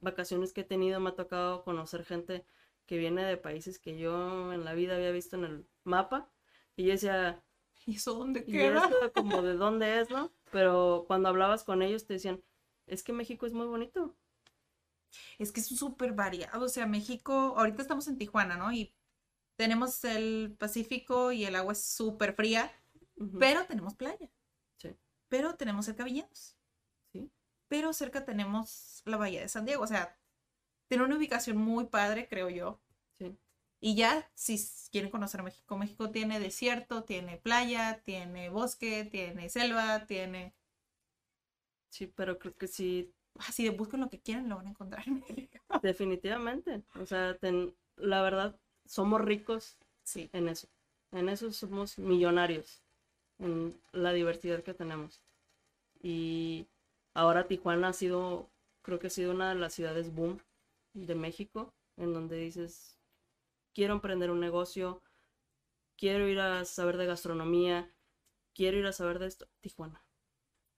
vacaciones que he tenido me ha tocado conocer gente que viene de países que yo en la vida había visto en el mapa. Y yo decía, ¿Y eso dónde y queda? esto como de dónde es, ¿no? Pero cuando hablabas con ellos te decían, es que México es muy bonito. Es que es súper variado. O sea, México, ahorita estamos en Tijuana, ¿no? Y tenemos el Pacífico y el agua es súper fría, pero tenemos playa. Sí. Pero tenemos cerca Villanos. Sí. Pero cerca tenemos la Bahía de San Diego. O sea, tiene una ubicación muy padre, creo yo. Sí. Y ya, si quieren conocer México, México tiene desierto, tiene playa, tiene bosque, tiene selva, tiene... Sí, pero creo que sí, Así de busquen lo que quieran, lo van a encontrar en México. definitivamente. O sea, ten- la verdad, somos ricos Sí. en eso. En eso somos millonarios, en la diversidad que tenemos. Y ahora Tijuana ha sido, creo que ha sido una de las ciudades boom de México, en donde dices, quiero emprender un negocio, quiero ir a saber de gastronomía, quiero ir a saber de esto. Tijuana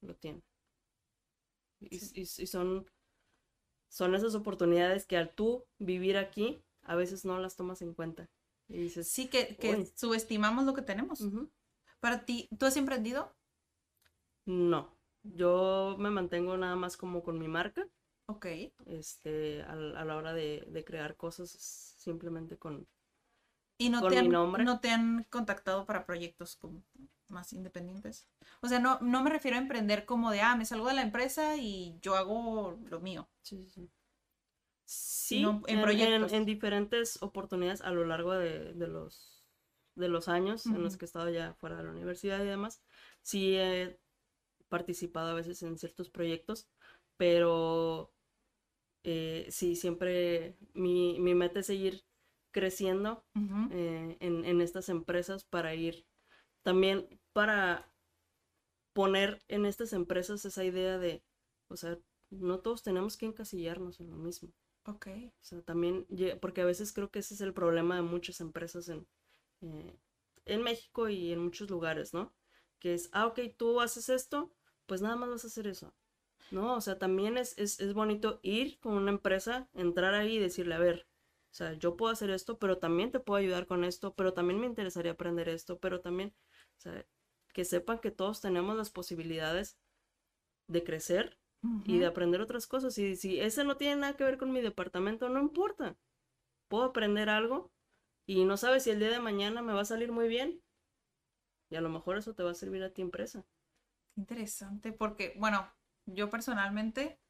lo tiene. Y, y- y son, son esas oportunidades que al tú vivir aquí, a veces no las tomas en cuenta. Y dices, Sí, que, que Uy. subestimamos lo que tenemos. Para ti, ¿tú has emprendido? No, yo me mantengo nada más como con mi marca, Ok. este, al- a, la hora de, de crear cosas, simplemente con... ¿Y no Con te, mi han, nombre. no te han contactado para proyectos como más independientes? O sea, no, no me refiero a emprender como de, ah, me salgo de la empresa y yo hago lo mío. Sí, sí, sí. Sí, en en, proyectos. en diferentes oportunidades a lo largo de, de los de los años en los que he estado ya fuera de la universidad y demás, sí he participado a veces en ciertos proyectos, pero eh, sí, siempre mi, mi meta es seguir creciendo eh, en, en estas empresas para ir también para poner en estas empresas esa idea de, o sea, no todos tenemos que encasillarnos en lo mismo. Ok. O sea, también, porque a veces creo que ese es el problema de muchas empresas en, eh, en México y en muchos lugares, ¿no? Que es, ah, ok, tú haces esto, pues nada más vas a hacer eso. No, o sea, también es, es, es bonito ir con una empresa, entrar ahí y decirle, a ver, o sea, yo puedo hacer esto, pero también te puedo ayudar con esto, pero también me interesaría aprender esto, pero también, sea, que sepan que todos tenemos las posibilidades de crecer y de aprender otras cosas. Y si ese no tiene nada que ver con mi departamento, no importa. Puedo aprender algo y no sabes si el día de mañana me va a salir muy bien. Y a lo mejor eso te va a servir a ti empresa. Interesante, porque, bueno, yo personalmente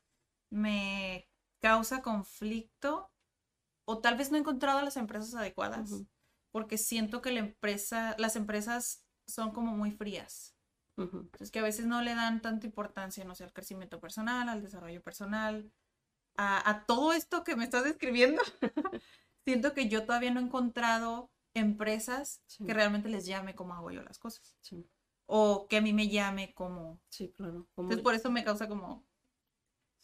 me causa conflicto o tal vez no he encontrado las empresas adecuadas, porque siento que la empresa, las empresas son como muy frías. Ujú. Entonces que a veces no le dan tanta importancia, no sé, al crecimiento personal, al desarrollo personal, a, a todo esto que me estás describiendo. Siento que yo todavía no he encontrado empresas Sí. que realmente les llame como hago yo las cosas. Sí, O que a mí me llame como... sí, claro. Como- Entonces por eso me causa como...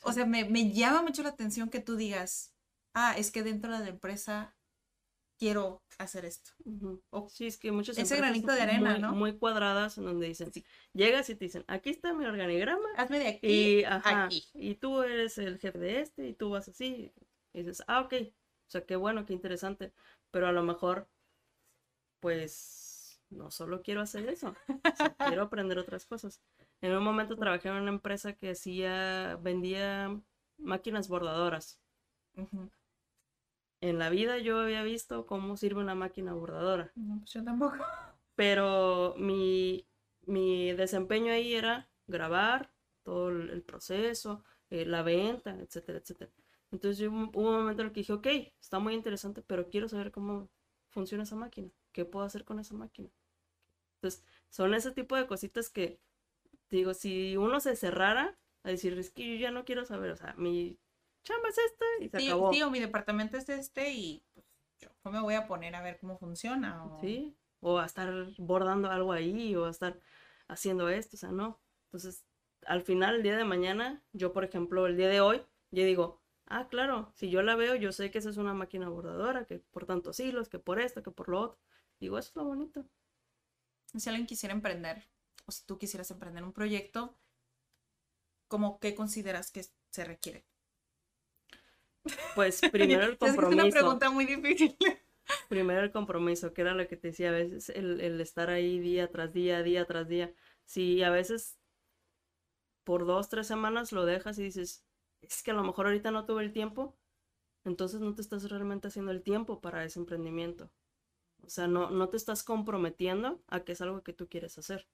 O sea, me, me llama mucho la atención que tú digas, ah, es que dentro de la empresa quiero hacer esto. O- Sí, es que muchas Ese granito de arena, muy, ¿no? muy cuadradas en donde dicen, Sí. llegas y te dicen, aquí está mi organigrama Hazme de aquí y, a ajá, aquí. y tú eres el jefe de este y tú vas así. Y dices, ah, ok. O sea, qué bueno, qué interesante. Pero a lo mejor, pues, no solo quiero hacer eso. o sea, quiero aprender otras cosas. En un momento trabajé en una empresa que hacía, vendía máquinas bordadoras. Ujú. En la vida yo había visto cómo sirve una máquina bordadora. No, pues yo tampoco. Pero mi, mi desempeño ahí era grabar todo el proceso, eh, la venta, etcétera, etcétera. Entonces yo, hubo un momento en el que dije, ok, está muy interesante, pero quiero saber cómo funciona esa máquina, qué puedo hacer con esa máquina. Entonces, son ese tipo de cositas que, digo, si uno se cerrara a decir, es que yo ya no quiero saber, o sea, mi chamba es esta y se Sí, acabó. sí, o mi departamento es este y pues yo no me voy a poner a ver cómo funciona. O... Sí, o a estar bordando algo ahí, o a estar haciendo esto, o sea, no. Entonces, al final, el día de mañana, yo, por ejemplo, el día de hoy, yo digo, ah, claro, si yo la veo, yo sé que esa es una máquina bordadora, que por tantos hilos, que por esto, que por lo otro. Digo, eso es lo bonito. Si alguien quisiera emprender, o si tú quisieras emprender un proyecto, ¿cómo qué consideras que se requiere? Pues primero el Es que es una compromiso. pregunta muy difícil. Primero el compromiso, que era lo que te decía a veces, el, el estar ahí día tras día, día tras día. Si a veces por dos, tres semanas lo dejas y dices, es que a lo mejor ahorita no tuve el tiempo, entonces no te estás realmente haciendo el tiempo para ese emprendimiento. O sea, no, no te estás comprometiendo a que es algo que tú quieres hacer.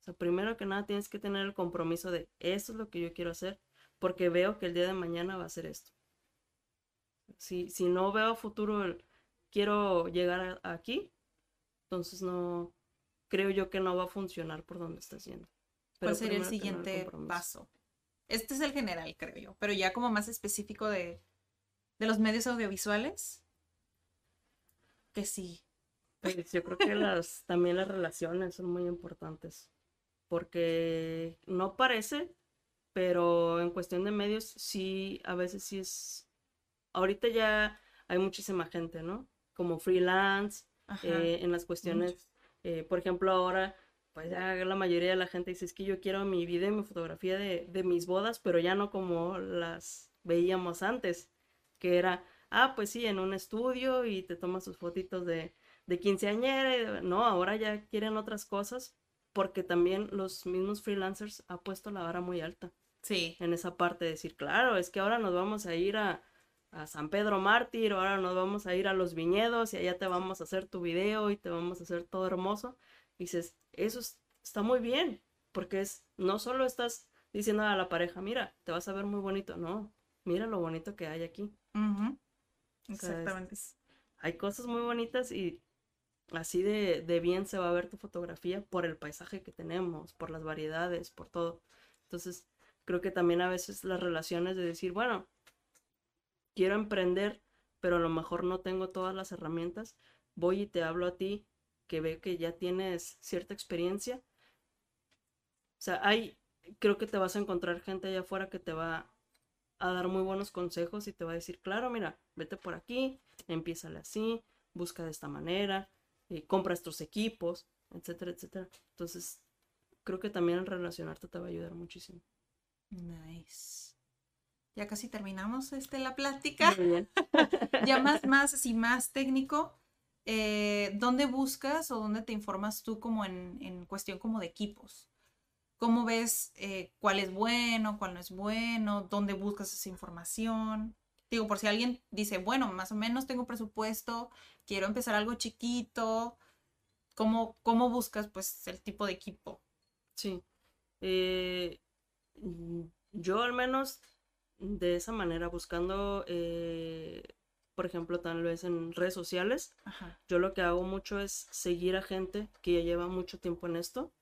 O sea, primero que nada tienes que tener el compromiso de, esto es lo que yo quiero hacer, porque veo que el día de mañana va a ser esto. Si, si no veo futuro quiero llegar a- aquí, entonces no, creo yo que no va a funcionar por donde estás yendo. Pero ¿Cuál sería el siguiente paso? Este es el general, creo yo, pero ya como más específico de, de los medios audiovisuales, que sí. Pues yo creo que las, también las relaciones son muy importantes, porque no parece, pero en cuestión de medios sí, a veces sí es, ahorita ya hay muchísima gente, ¿no? Como freelance, eh, en las cuestiones, eh, por ejemplo, ahora, pues ya la mayoría de la gente dice, es que yo quiero mi video y mi fotografía de, de mis bodas, pero ya no como las veíamos antes, que era, ah, pues sí, en un estudio y te tomas sus fotitos de, de quinceañera, no, ahora ya quieren otras cosas, porque también los mismos freelancers han puesto la vara muy alta Sí. en esa parte de decir, claro, es que ahora nos vamos a ir a, a San Pedro Mártir, ahora nos vamos a ir a los viñedos y allá te vamos a hacer tu video y te vamos a hacer todo hermoso. Y dices, eso es- está muy bien, porque es, no solo estás diciendo a la pareja, mira, te vas a ver muy bonito, no, mira lo bonito que hay aquí. Ujú. O sea, es- Exactamente. Hay cosas muy bonitas y así de, de bien se va a ver tu fotografía por el paisaje que tenemos, por las variedades, por todo. Entonces, creo que también a veces las relaciones de decir, bueno, quiero emprender, pero a lo mejor no tengo todas las herramientas, voy y te hablo a ti, que ve que ya tienes cierta experiencia. O sea, hay, creo que te vas a encontrar gente allá afuera que te va a dar muy buenos consejos y te va a decir, claro, mira, vete por aquí, empiézale así, busca de esta manera, eh, compra estos equipos, etcétera, etcétera. Entonces, creo que también el relacionarte te va a ayudar muchísimo. Nice. Ya casi terminamos este, la plática. Muy bien. ya más, más, así, más técnico. eh, ¿Dónde buscas o dónde te informas tú como en, en cuestión como de equipos? ¿Cómo ves eh, cuál es bueno, cuál no es bueno? ¿Dónde buscas esa información? Digo, por si alguien dice, bueno, más o menos tengo presupuesto, quiero empezar algo chiquito. ¿Cómo, cómo buscas pues el tipo de equipo? Sí. Eh, mm, yo al menos de esa manera, buscando, eh, por ejemplo, tal vez en redes sociales, Ajá. yo lo que hago mucho es seguir a gente que ya lleva mucho tiempo en esto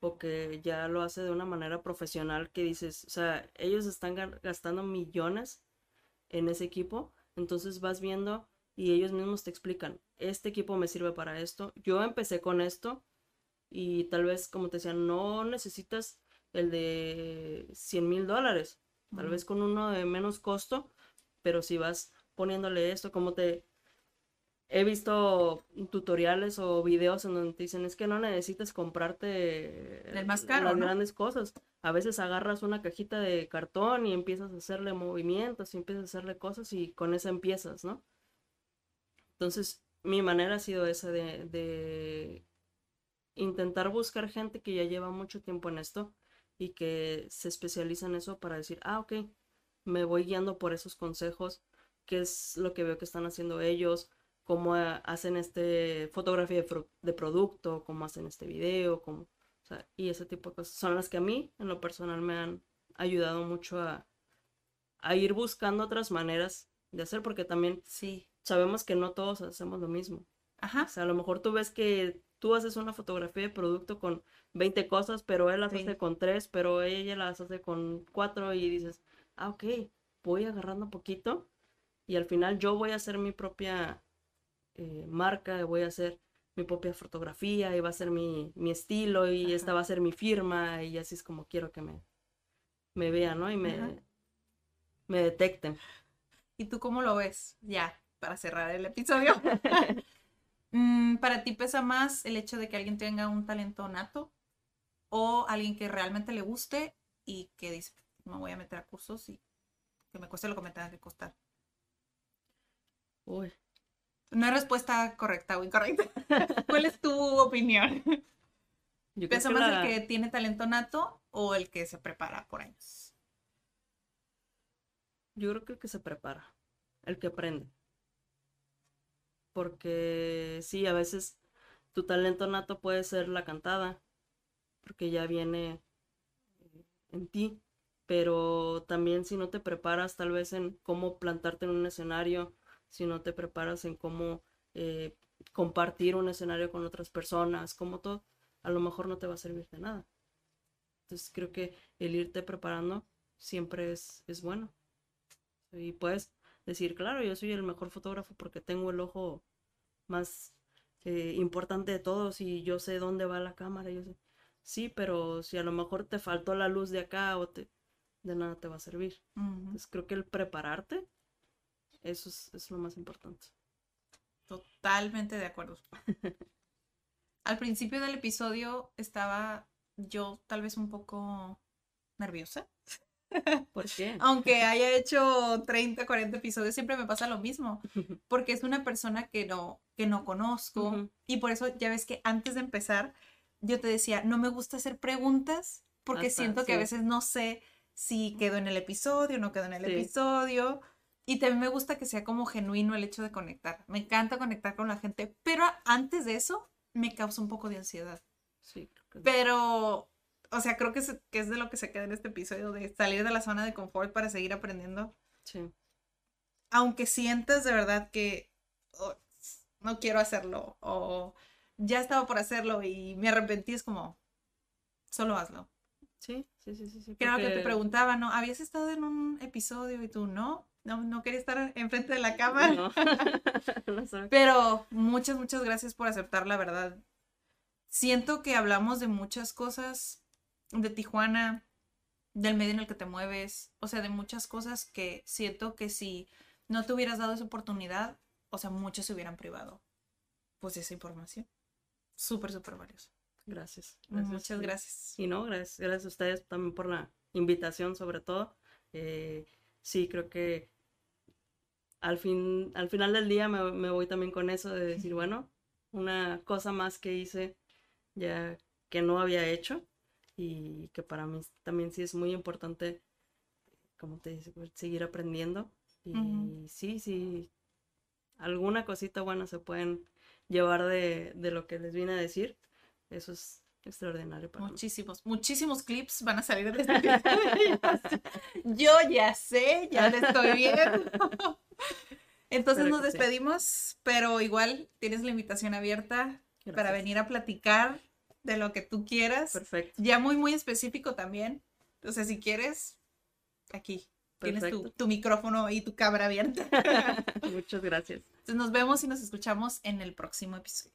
o que ya lo hace de una manera profesional que dices, o sea, ellos están ga- gastando millones en ese equipo, entonces vas viendo y ellos mismos te explican, este equipo me sirve para esto, yo empecé con esto y tal vez, como te decía, no necesitas el de 100 mil dólares, tal vez con uno de menos costo, pero si vas poniéndole esto, como te... He visto tutoriales o videos en donde te dicen, es que no necesitas comprarte El más caro, las ¿no? grandes cosas. A veces agarras una cajita de cartón y empiezas a hacerle movimientos y empiezas a hacerle cosas y con esa empiezas, ¿no? Entonces, mi manera ha sido esa de, de intentar buscar gente que ya lleva mucho tiempo en esto y que se especializa en eso para decir, ah, ok, me voy guiando por esos consejos, qué es lo que veo que están haciendo ellos, cómo eh, hacen este fotografía de, pro- de producto, cómo hacen este video, cómo, o sea, y ese tipo de cosas son las que a mí, en lo personal, me han ayudado mucho a, a ir buscando otras maneras de hacer, porque también Sí. sabemos que no todos hacemos lo mismo. Ajá. O sea, a lo mejor tú ves que tú haces una fotografía de producto con 20 cosas, pero él las Sí. hace con 3, pero ella las hace con 4 y dices, ah, ok, voy agarrando poquito y al final yo voy a hacer mi propia eh, marca, voy a hacer mi propia fotografía y va a ser mi, mi estilo y esta Ajá. va a ser mi firma y así es como quiero que me, me vean, ¿no? Y me, Ajá. me detecten. ¿Y tú cómo lo ves? Ya, para cerrar el episodio. Mm, ¿Para ti pesa más el hecho de que alguien tenga un talento nato o alguien que realmente le guste y que dice, me voy a meter a cursos y que me cueste lo que me tenga que costar? Uy, No hay respuesta correcta o incorrecta. ¿Cuál es tu opinión? yo ¿Pesa más la- el que tiene talento nato o el que se prepara por años? Yo creo que el que se prepara, el que aprende. Porque sí, a veces tu talento nato puede ser la cantada, porque ya viene en ti, pero también si no te preparas tal vez en cómo plantarte en un escenario, si no te preparas en cómo eh, compartir un escenario con otras personas, como todo, a lo mejor no te va a servir de nada. Entonces creo que el irte preparando siempre es, es bueno. Y puedes decir, claro, yo soy el mejor fotógrafo porque tengo el ojo más eh, importante de todos y yo sé dónde va la cámara. Yo sé. Sí, pero si a lo mejor te faltó la luz de acá o te, de nada te va a servir. Entonces creo que el prepararte, eso es, es lo más importante. Totalmente de acuerdo. Al principio del episodio estaba yo tal vez un poco nerviosa. ¿Por qué? Aunque haya hecho 30, 40 episodios, siempre me pasa lo mismo. Porque es una persona que no, que no conozco. Y por eso ya ves que antes de empezar, yo te decía, no me gusta hacer preguntas porque Hasta, siento que a veces no sé si quedo en el episodio, no quedo en el Sí. episodio. Y también me gusta que sea como genuino el hecho de conectar. Me encanta conectar con la gente, pero antes de eso me causa un poco de ansiedad. Sí, creo que- Pero, o sea, creo que es, que es de lo que se queda en este episodio, de salir de la zona de confort para seguir aprendiendo. sí. Aunque sientas de verdad que oh, no quiero hacerlo o ya estaba por hacerlo y me arrepentí, es como, solo hazlo. Sí, sí, sí, sí. sí Creo que te preguntaba, ¿no? ¿Habías estado en un episodio y tú no? No, no quería estar enfrente de la cámara. No. No. Pero muchas, muchas gracias por aceptar la verdad. Siento que hablamos de muchas cosas de Tijuana, del medio en el que te mueves, o sea, de muchas cosas que siento que si no te hubieras dado esa oportunidad, o sea, muchos se hubieran privado. Pues de esa información. Súper, súper valiosa. Gracias. Muchas Y- gracias. Y no, gracias, gracias a ustedes también por la invitación, sobre todo. Eh, sí, creo que al fin, al final del día me, me voy también con eso de decir, bueno, una cosa más que hice ya que no había hecho y que para mí también sí es muy importante, como te dice, pues, seguir aprendiendo. Y sí, sí, alguna cosita buena se pueden llevar de, de lo que les vine a decir. Eso es extraordinario para mí. Muchísimos, muchísimos clips van a salir de este. Yo ya sé, ya le estoy viendo. Entonces nos sí. despedimos, pero igual tienes la invitación abierta para venir a platicar de lo que tú quieras. Perfecto. Ya muy, muy específico también. Sea, si quieres, aquí tienes tu, tu micrófono y tu cámara abierta. Muchas gracias. Entonces nos vemos y nos escuchamos en el próximo episodio.